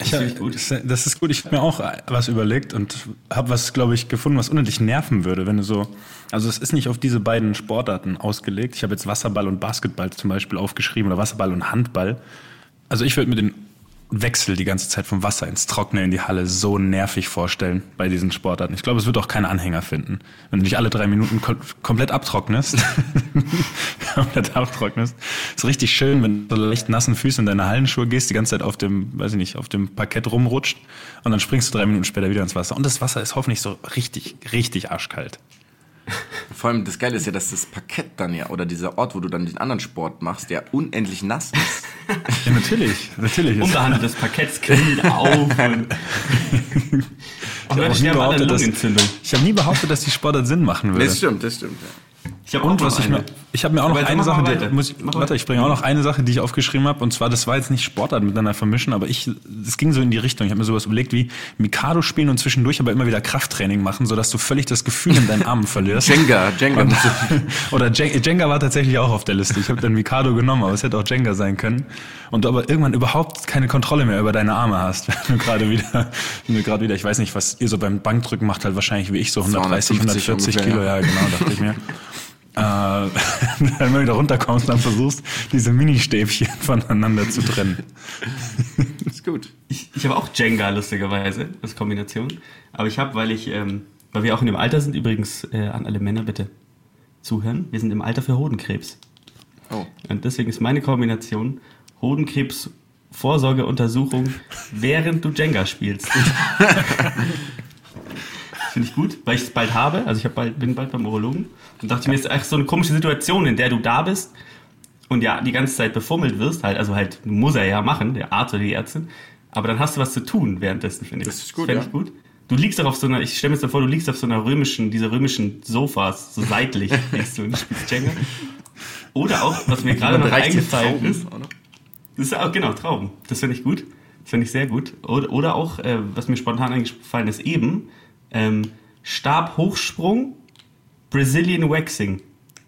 Ich, finde ich gut. Das, das ist gut. Ich habe mir auch was überlegt und habe was, glaube ich, gefunden, was unendlich nerven würde, wenn du so. Also es ist nicht auf diese beiden Sportarten ausgelegt. Ich habe jetzt Wasserball und Basketball zum Beispiel aufgeschrieben oder Wasserball und Handball. Also ich würde mir den Wechsel die ganze Zeit vom Wasser ins Trockene in die Halle so nervig vorstellen bei diesen Sportarten. Ich glaube, es wird auch keine Anhänger finden. Wenn du dich alle drei Minuten kom komplett abtrocknest, komplett abtrocknest, ist richtig schön, wenn du leicht nassen Füßen in deine Hallenschuhe gehst, die ganze Zeit auf dem, weiß ich nicht, auf dem Parkett rumrutscht und dann springst du drei Minuten später wieder ins Wasser. Und das Wasser ist hoffentlich so richtig, richtig arschkalt. Vor allem das Geile ist ja, dass das Parkett dann ja, oder dieser Ort, wo du dann den anderen Sport machst, der unendlich nass ist. Ja, natürlich, natürlich. Unbehandeltes Parkett quillt auf. Hab Leute auch nie behauptet, dass-. Ich habe nie behauptet, dass die Sportart Sinn machen würde. Das stimmt, das stimmt. Ja. Ich habe Und auch was ich mir, ich habe mir auch noch Aber eine Sache, die, muss ich, warte, ich bringe auch noch eine Sache, die ich aufgeschrieben habe. Und zwar, das war jetzt nicht Sportart miteinander vermischen, aber ich, es ging so in die Richtung. Ich habe mir sowas überlegt wie Mikado spielen und zwischendurch aber immer wieder Krafttraining machen, sodass du völlig das Gefühl in deinen Armen verlierst. Jenga, Jenga. du- Oder Jen- Jenga war tatsächlich auch auf der Liste. Ich habe dann Mikado genommen, aber es hätte auch Jenga sein können. Und du aber irgendwann überhaupt keine Kontrolle mehr über deine Arme hast. Wenn du gerade wieder, wenn du gerade wieder, ich weiß nicht, was ihr so beim Bankdrücken macht, halt wahrscheinlich wie ich so 130, 250 140 ungefähr, Kilo, ja genau, dachte ich mir. Äh, wenn du wieder runterkommst, dann versuchst, diese Mini-Stäbchen voneinander zu trennen. ist gut. Ich, ich habe auch Jenga, lustigerweise, als Kombination. Aber ich habe, weil ich, ähm, weil wir auch in dem Alter sind, übrigens äh, an alle Männer bitte zuhören, wir sind im Alter für Hodenkrebs. Oh. Und deswegen ist meine Kombination Hodenkrebs Vorsorgeuntersuchung, während du Jenga spielst. Finde ich gut, weil ich es bald habe. Also ich bald, bin bald beim Urologen. Und dachte ich mir, ist echt so eine komische Situation, in der du da bist und ja die ganze Zeit befummelt wirst. Halt, also halt muss er ja machen, der Arzt oder die Ärztin. Aber dann hast du was zu tun währenddessen, finde ich. Das ist gut, Fänd ja. ich gut. Du liegst auch auf so einer, ich stelle mir jetzt vor, du liegst auf so einer römischen, dieser römischen Sofas, so seitlich liegst du und spielst Jenga. Oder auch, was mir gerade noch eingefallen Trauben ist, noch? das ist ja auch, genau, Trauben. Das finde ich gut. Das finde ich sehr gut. Oder, oder auch, äh, was mir spontan eingefallen ist, eben, ähm, Stabhochsprung, Brazilian Waxing.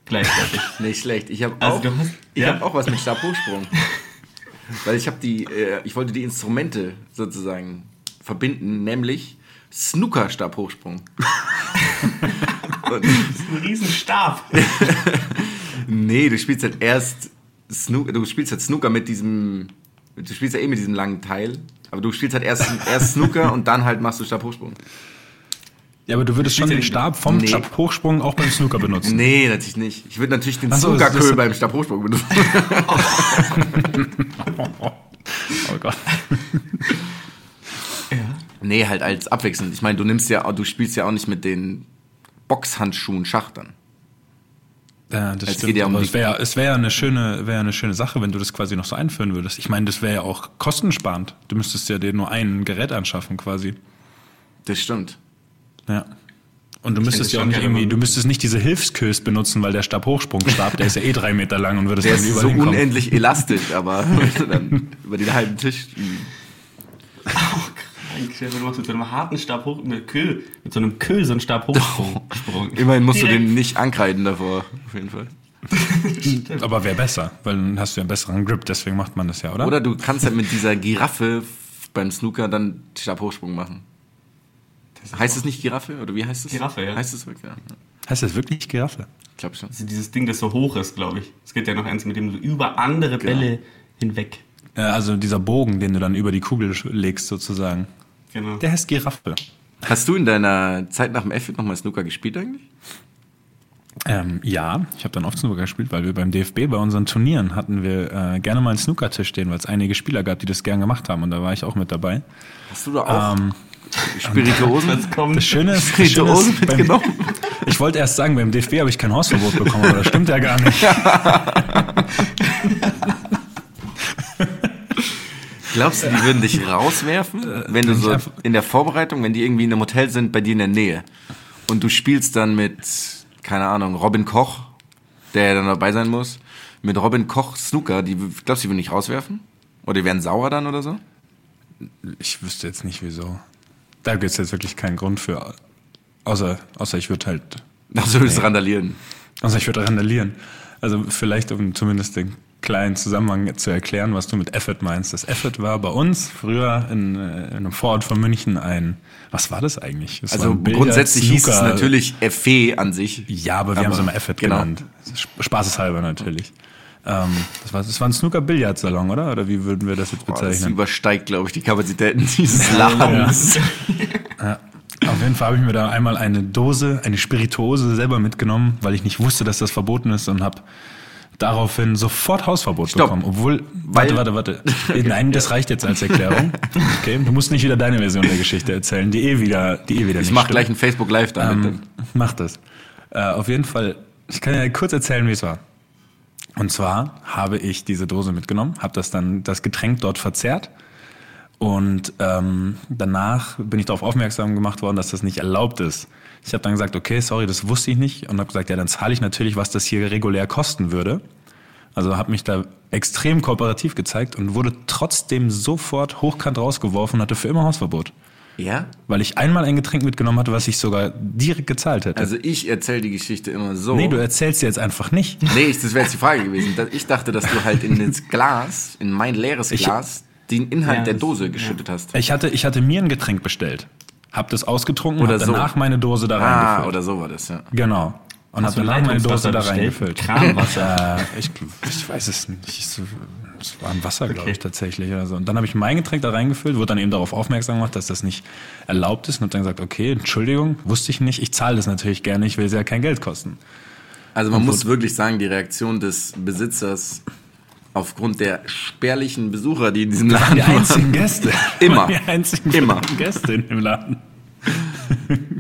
Gleichzeitig. Nicht schlecht. Ich habe Also auch, du hast- ich ja? hab auch was mit Stabhochsprung. Weil ich habe die, äh, ich wollte die Instrumente sozusagen verbinden, nämlich Snooker-Stabhochsprung. Und- ein Riesenstab. nee, du spielst halt erst Snooker, du spielst halt Snooker mit diesem, du spielst ja eh mit diesem langen Teil, aber du spielst halt erst, erst Snooker und dann halt machst du Stabhochsprung. Ja, aber du würdest schon ja den Stab vom Nee. Stabhochsprung auch beim Snooker benutzen. Nee, natürlich nicht. Ich würde natürlich den Ach so, Snookerköhl beim Stabhochsprung benutzen. Oh Gott. Nee, halt als abwechselnd. Ich meine, du nimmst ja, du spielst ja auch nicht mit den Boxhandschuhen Schach dann. Ja, das Es stimmt. geht ja um es wäre es ja eine schöne wäre eine schöne Sache, wenn du das quasi noch so einführen würdest. Ich meine, das wäre ja auch kostensparend. Du müsstest ja dir nur ein Gerät anschaffen quasi. Das stimmt. Ja. Und du müsstest das ja auch nicht irgendwie, du müsstest nicht diese Hilfskös benutzen, weil der Stabhochsprungstab, der ist ja eh drei Meter lang und würdest Der dann ist überall so unendlich elastisch, aber dann über den halben Tisch. Eigentlich, Du machst mit so einem harten Stab hoch, mit Köhl, mit so einem Köhl so einen Stab hochsprung. Immerhin musst du Direkt. den nicht ankreiden davor, auf jeden Fall. Aber wäre besser, weil dann hast du ja einen besseren Grip, deswegen macht man das ja, oder? Oder du kannst halt mit dieser Giraffe beim Snooker dann Stabhochsprung machen. Heißt es nicht Giraffe? Oder wie heißt es? Giraffe, ja. Heißt es wirklich? Ja. Heißt das wirklich Giraffe? Ich glaube schon. Also dieses Ding, das so hoch ist, glaube ich. Es gibt ja noch eins, mit dem du über andere Bälle hinweg. Ja, also dieser Bogen, den du dann über die Kugel legst sozusagen. Genau. Der heißt Giraffe. Hast du in deiner Zeit nach dem F nochmal Snooker gespielt eigentlich? Ähm, ja, ich habe dann oft Snooker gespielt, weil wir beim DFB bei unseren Turnieren hatten wir äh, gerne mal einen Snookertisch stehen, weil es einige Spieler gab, die das gern gemacht haben und da war ich auch mit dabei. Hast du da auch Ähm, Spirituosen? Das kommt. das Schöne ist, das Schöne Spirituosen ist beim, ich wollte erst sagen, beim DFB habe ich kein Hausverbot bekommen, aber das stimmt ja gar nicht. Glaubst du, die würden dich rauswerfen, wenn du so in der Vorbereitung, wenn die irgendwie in einem Hotel sind, bei dir in der Nähe und du spielst dann mit, keine Ahnung, Robin Koch, der ja dann dabei sein muss, mit Robin Koch Snooker, die, glaubst du, die würden dich rauswerfen? Oder die wären sauer dann oder so? Ich wüsste jetzt nicht wieso. Da gibt es jetzt wirklich keinen Grund für. Außer, außer ich würde halt. Ach so, das randalieren. Außer ich würde randalieren. Also vielleicht, um zumindest den kleinen Zusammenhang zu erklären, was du mit Effort meinst. Das Effort war bei uns früher in, äh, in einem Vorort von München ein. Was war das eigentlich? Das Also grundsätzlich hieß es Snooker- natürlich FE an sich. Ja, aber wir haben es immer Effort genau. genannt. Sp- Spaßeshalber natürlich. Ähm, das, war, das war ein Snooker-Billardsalon, oder? Oder wie würden wir das jetzt Boah, das bezeichnen? übersteigt, glaube ich, die Kapazitäten dieses Ladens. Auf jeden Fall habe ich mir da einmal eine Dose, eine Spirituose selber mitgenommen, weil ich nicht wusste, dass das verboten ist und habe daraufhin sofort Hausverbot Stopp. bekommen. Obwohl, warte, warte, warte. Nein, das reicht jetzt als Erklärung. Okay, du musst nicht wieder deine Version der Geschichte erzählen, die eh wieder, die eh wieder Ich nicht mach stimmt. gleich ein Facebook Live damit. Ähm, mach das. Äh, auf jeden Fall, ich kann ja kurz erzählen, wie es war. Und zwar habe ich diese Dose mitgenommen, habe das dann das Getränk dort verzehrt und ähm, danach bin ich darauf aufmerksam gemacht worden, dass das nicht erlaubt ist. Ich habe dann gesagt, okay, sorry, das wusste ich nicht und habe gesagt, ja, dann zahle ich natürlich, was das hier regulär kosten würde. Also habe mich da extrem kooperativ gezeigt und wurde trotzdem sofort hochkant rausgeworfen und hatte für immer Hausverbot. Ja? Weil ich einmal ein Getränk mitgenommen hatte, was ich sogar direkt gezahlt hätte. Also ich erzähle die Geschichte immer so. nee, du erzählst sie jetzt einfach nicht. Nee, ich- das wäre jetzt die Frage gewesen. Ich dachte, dass du halt in das Glas, in mein leeres Ich- Glas, den Inhalt Ja, der Dose geschüttet hast. Ich hatte, ich hatte mir ein Getränk bestellt, hab das ausgetrunken Oder und hab danach so. meine Dose da Ah, reingefüllt. oder so war das, ja. Genau. Und hab du danach meine Dose da reingefüllt. Kranwasser. Äh, ich, ich weiß es nicht. Ich, es war ein Wasser, glaube Okay. ich, tatsächlich. Oder so. Und dann habe ich mein Getränk da reingefüllt, wurde dann eben darauf aufmerksam gemacht, dass das nicht erlaubt ist. Und habe dann gesagt, okay, Entschuldigung, wusste ich nicht. Ich zahle das natürlich gerne, ich will es ja kein Geld kosten. Also man muss wirklich sagen, die Reaktion des Besitzers aufgrund der spärlichen Besucher, die in diesem Laden Die waren. einzigen Gäste. Immer. Die einzigen Immer. Gäste in dem Laden.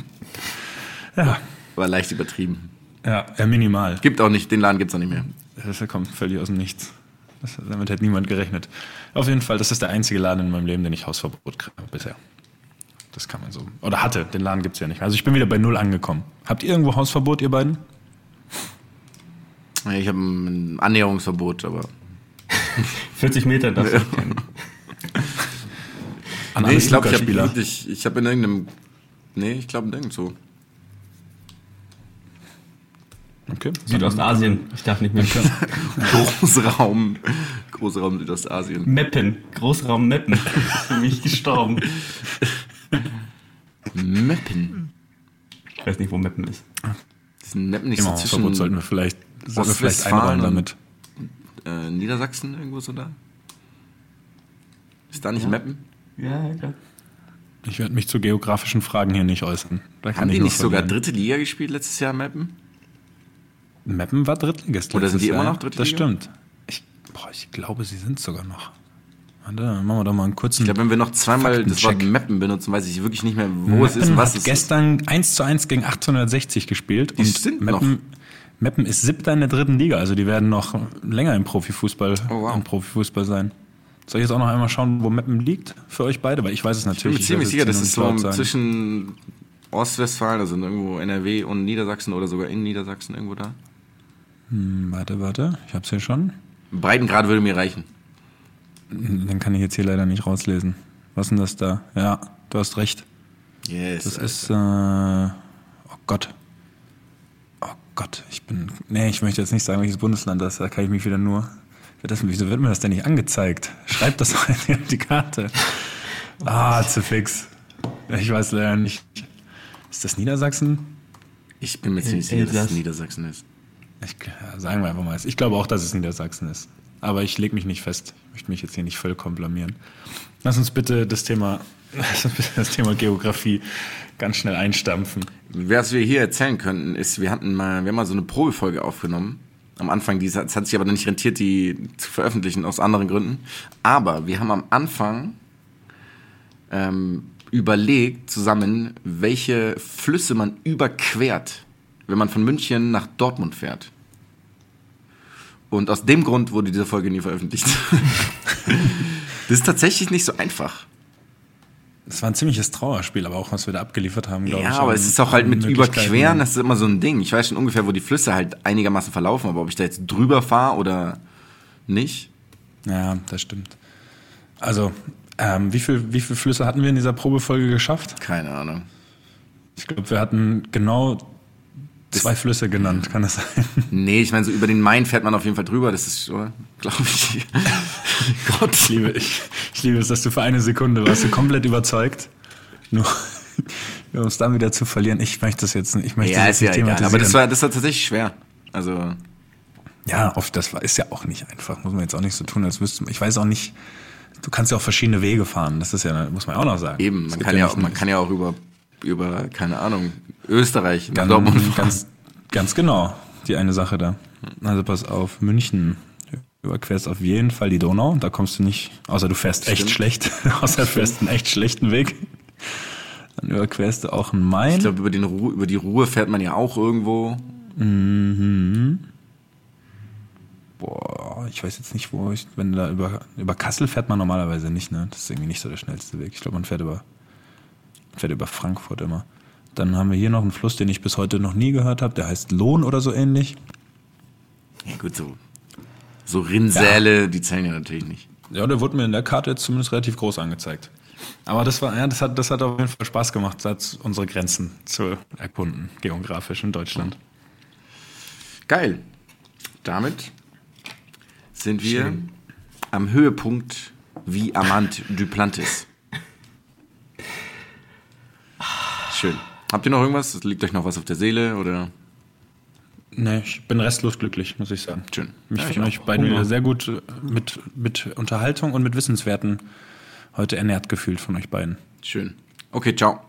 Ja, War leicht übertrieben. ja, minimal. Gibt auch nicht, den Laden gibt's auch nicht mehr. Das kommt völlig aus dem Nichts. Das, damit hätte niemand gerechnet. Auf jeden Fall, das ist der einzige Laden in meinem Leben, den ich Hausverbot kriege bisher. Das kann man so. Oder hatte, den Laden gibt's ja nicht mehr. Also ich bin wieder bei Null angekommen. Habt ihr irgendwo Hausverbot, ihr beiden? Ich habe ein Annäherungsverbot, aber 40 Meter darfst du kennen. An Nee, ich glaube, ich habe wirklich, ich habe in irgendeinem, nee, ich glaube nirgendwo. Okay. Südostasien. Ich darf nicht mehr. Großraum, Großraum Südostasien. Meppen. Großraum Meppen. Ist für mich gestorben. Meppen. Ich weiß nicht, wo Meppen ist. Das ist ein Meppen nicht Im so zwischen sollten wir vielleicht, sollten wir vielleicht einräumen damit. äh, Niedersachsen irgendwo so da? Ist da nicht Meppen? Ja, ja. Ich werde mich zu geografischen Fragen hier nicht äußern. Da kann Haben ich die nicht sogar verlieren. dritte Liga gespielt letztes Jahr, Meppen? Meppen war Drittligist. Oder sind die immer noch Dritte Das stimmt. Ich, boah, ich glaube, sie sind sogar noch. Warte, dann machen wir doch mal einen kurzen. Ich glaube, wenn wir noch zweimal das Wort. Meppen benutzen, weiß ich wirklich nicht mehr, wo es ist und was es ist. gestern 1 zu 1 gegen 1860 gespielt. Die und sind Meppen, Meppen ist siebter in der dritten Liga, also die werden noch länger im Profifußball, Oh, wow. im Profifußball sein. Soll ich jetzt auch noch einmal schauen, wo Meppen liegt für euch beide? Weil ich weiß es Ich bin natürlich. mir ziemlich sicher, das ist noch so nicht zwischen Ostwestfalen, also irgendwo NRW und Niedersachsen oder sogar in Niedersachsen irgendwo da. Hm, Warte, warte, ich hab's hier schon. Breitengrad würde mir reichen. Den kann ich jetzt hier leider nicht rauslesen. Was ist denn das da? Ja, du hast recht. Yes. Das ist, äh, oh Gott. Oh Gott, ich bin, nee, ich möchte jetzt nicht sagen, welches Bundesland das ist, da kann ich mich wieder nur, das, wieso wird mir das denn nicht angezeigt? Schreibt das doch auf die Karte. Ah, zu fix. Ich weiß leider nicht. Ist das Niedersachsen? ich bin mir ziemlich sicher, dass es. Niedersachsen ist. Ich, sagen wir einfach mal. Ich glaube auch, dass es Niedersachsen ist. Aber ich lege mich nicht fest. Ich möchte mich jetzt hier nicht vollkommen blamieren. Lass uns bitte das Thema, das Thema Geografie ganz schnell einstampfen. Was wir hier erzählen könnten, ist, wir hatten mal, wir haben mal so eine Probefolge aufgenommen. Am Anfang, es hat sich aber nicht rentiert, die zu veröffentlichen, aus anderen Gründen. Aber wir haben am Anfang ähm, überlegt zusammen, welche Flüsse man überquert, wenn man von München nach Dortmund fährt. Und aus dem Grund wurde diese Folge nie veröffentlicht. das ist tatsächlich nicht so einfach. Das war ein ziemliches Trauerspiel, aber auch was wir da abgeliefert haben, glaube Ja, ich. aber an- es ist auch halt mit. Überqueren, das ist immer so ein Ding. Ich weiß schon ungefähr, wo die Flüsse halt einigermaßen verlaufen, aber ob ich da jetzt drüber fahre oder nicht. Ja, das stimmt. Also, ähm, wie viel, wie viele Flüsse hatten wir in dieser Probefolge geschafft? Keine Ahnung. Ich glaube, wir hatten genau zwei Flüsse genannt, kann das sein? Nee, ich meine, so über den Main fährt man auf jeden Fall drüber, das ist? Glaube ich. Gott. Ich liebe, ich, ich liebe es, dass du für eine Sekunde warst du komplett überzeugt. Nur, um es dann wieder zu verlieren. Ich möchte das jetzt nicht, ich möchte Ja, das ist ja nicht egal. thematisieren. Aber das war, das war tatsächlich schwer. Also, ja, oft, das war, ist ja auch nicht einfach. Muss man jetzt auch nicht so tun, als wüsste man. Ich weiß auch nicht, du kannst ja auch verschiedene Wege fahren. Das ist ja, muss man auch noch sagen. eben, man kann ja, auch, man kann ja auch über, über, keine Ahnung, Österreich Ganz, Dortmund ganz, ganz genau, die eine Sache da. Also pass auf, München. Du überquerst auf jeden Fall die Donau, da kommst du nicht, außer du fährst echt Stimmt. schlecht, außer du fährst einen echt schlechten Weg. Dann überquerst du auch einen Main. Ich glaube, über, den über die Ruhe fährt man ja auch irgendwo. Boah, ich weiß jetzt nicht, wo ich, wenn da über, über Kassel fährt man normalerweise nicht, ne? Das ist irgendwie nicht so der schnellste Weg. Ich glaube, man fährt über, fährt über Frankfurt immer. Dann haben wir hier noch einen Fluss, den ich bis heute noch nie gehört habe, der heißt Lohn oder so ähnlich. Ja, gut, so. So Rinnsale, die zählen ja natürlich nicht. Ja, der wurde mir in der Karte jetzt zumindest relativ groß angezeigt. Aber das war, ja, das hat, das hat auf jeden Fall Spaß gemacht, unsere Grenzen zu erkunden, geografisch in Deutschland. Geil. Damit sind wir am Höhepunkt wie Amant Duplantis. Schön. Habt ihr noch irgendwas? Liegt euch noch was auf der Seele oder? Nee, ich bin restlos glücklich, muss ich sagen. Schön. Mich Ja, euch beiden Hunger. wieder sehr gut mit, mit Unterhaltung und mit Wissenswerten heute ernährt gefühlt von euch beiden. Schön. Okay, ciao.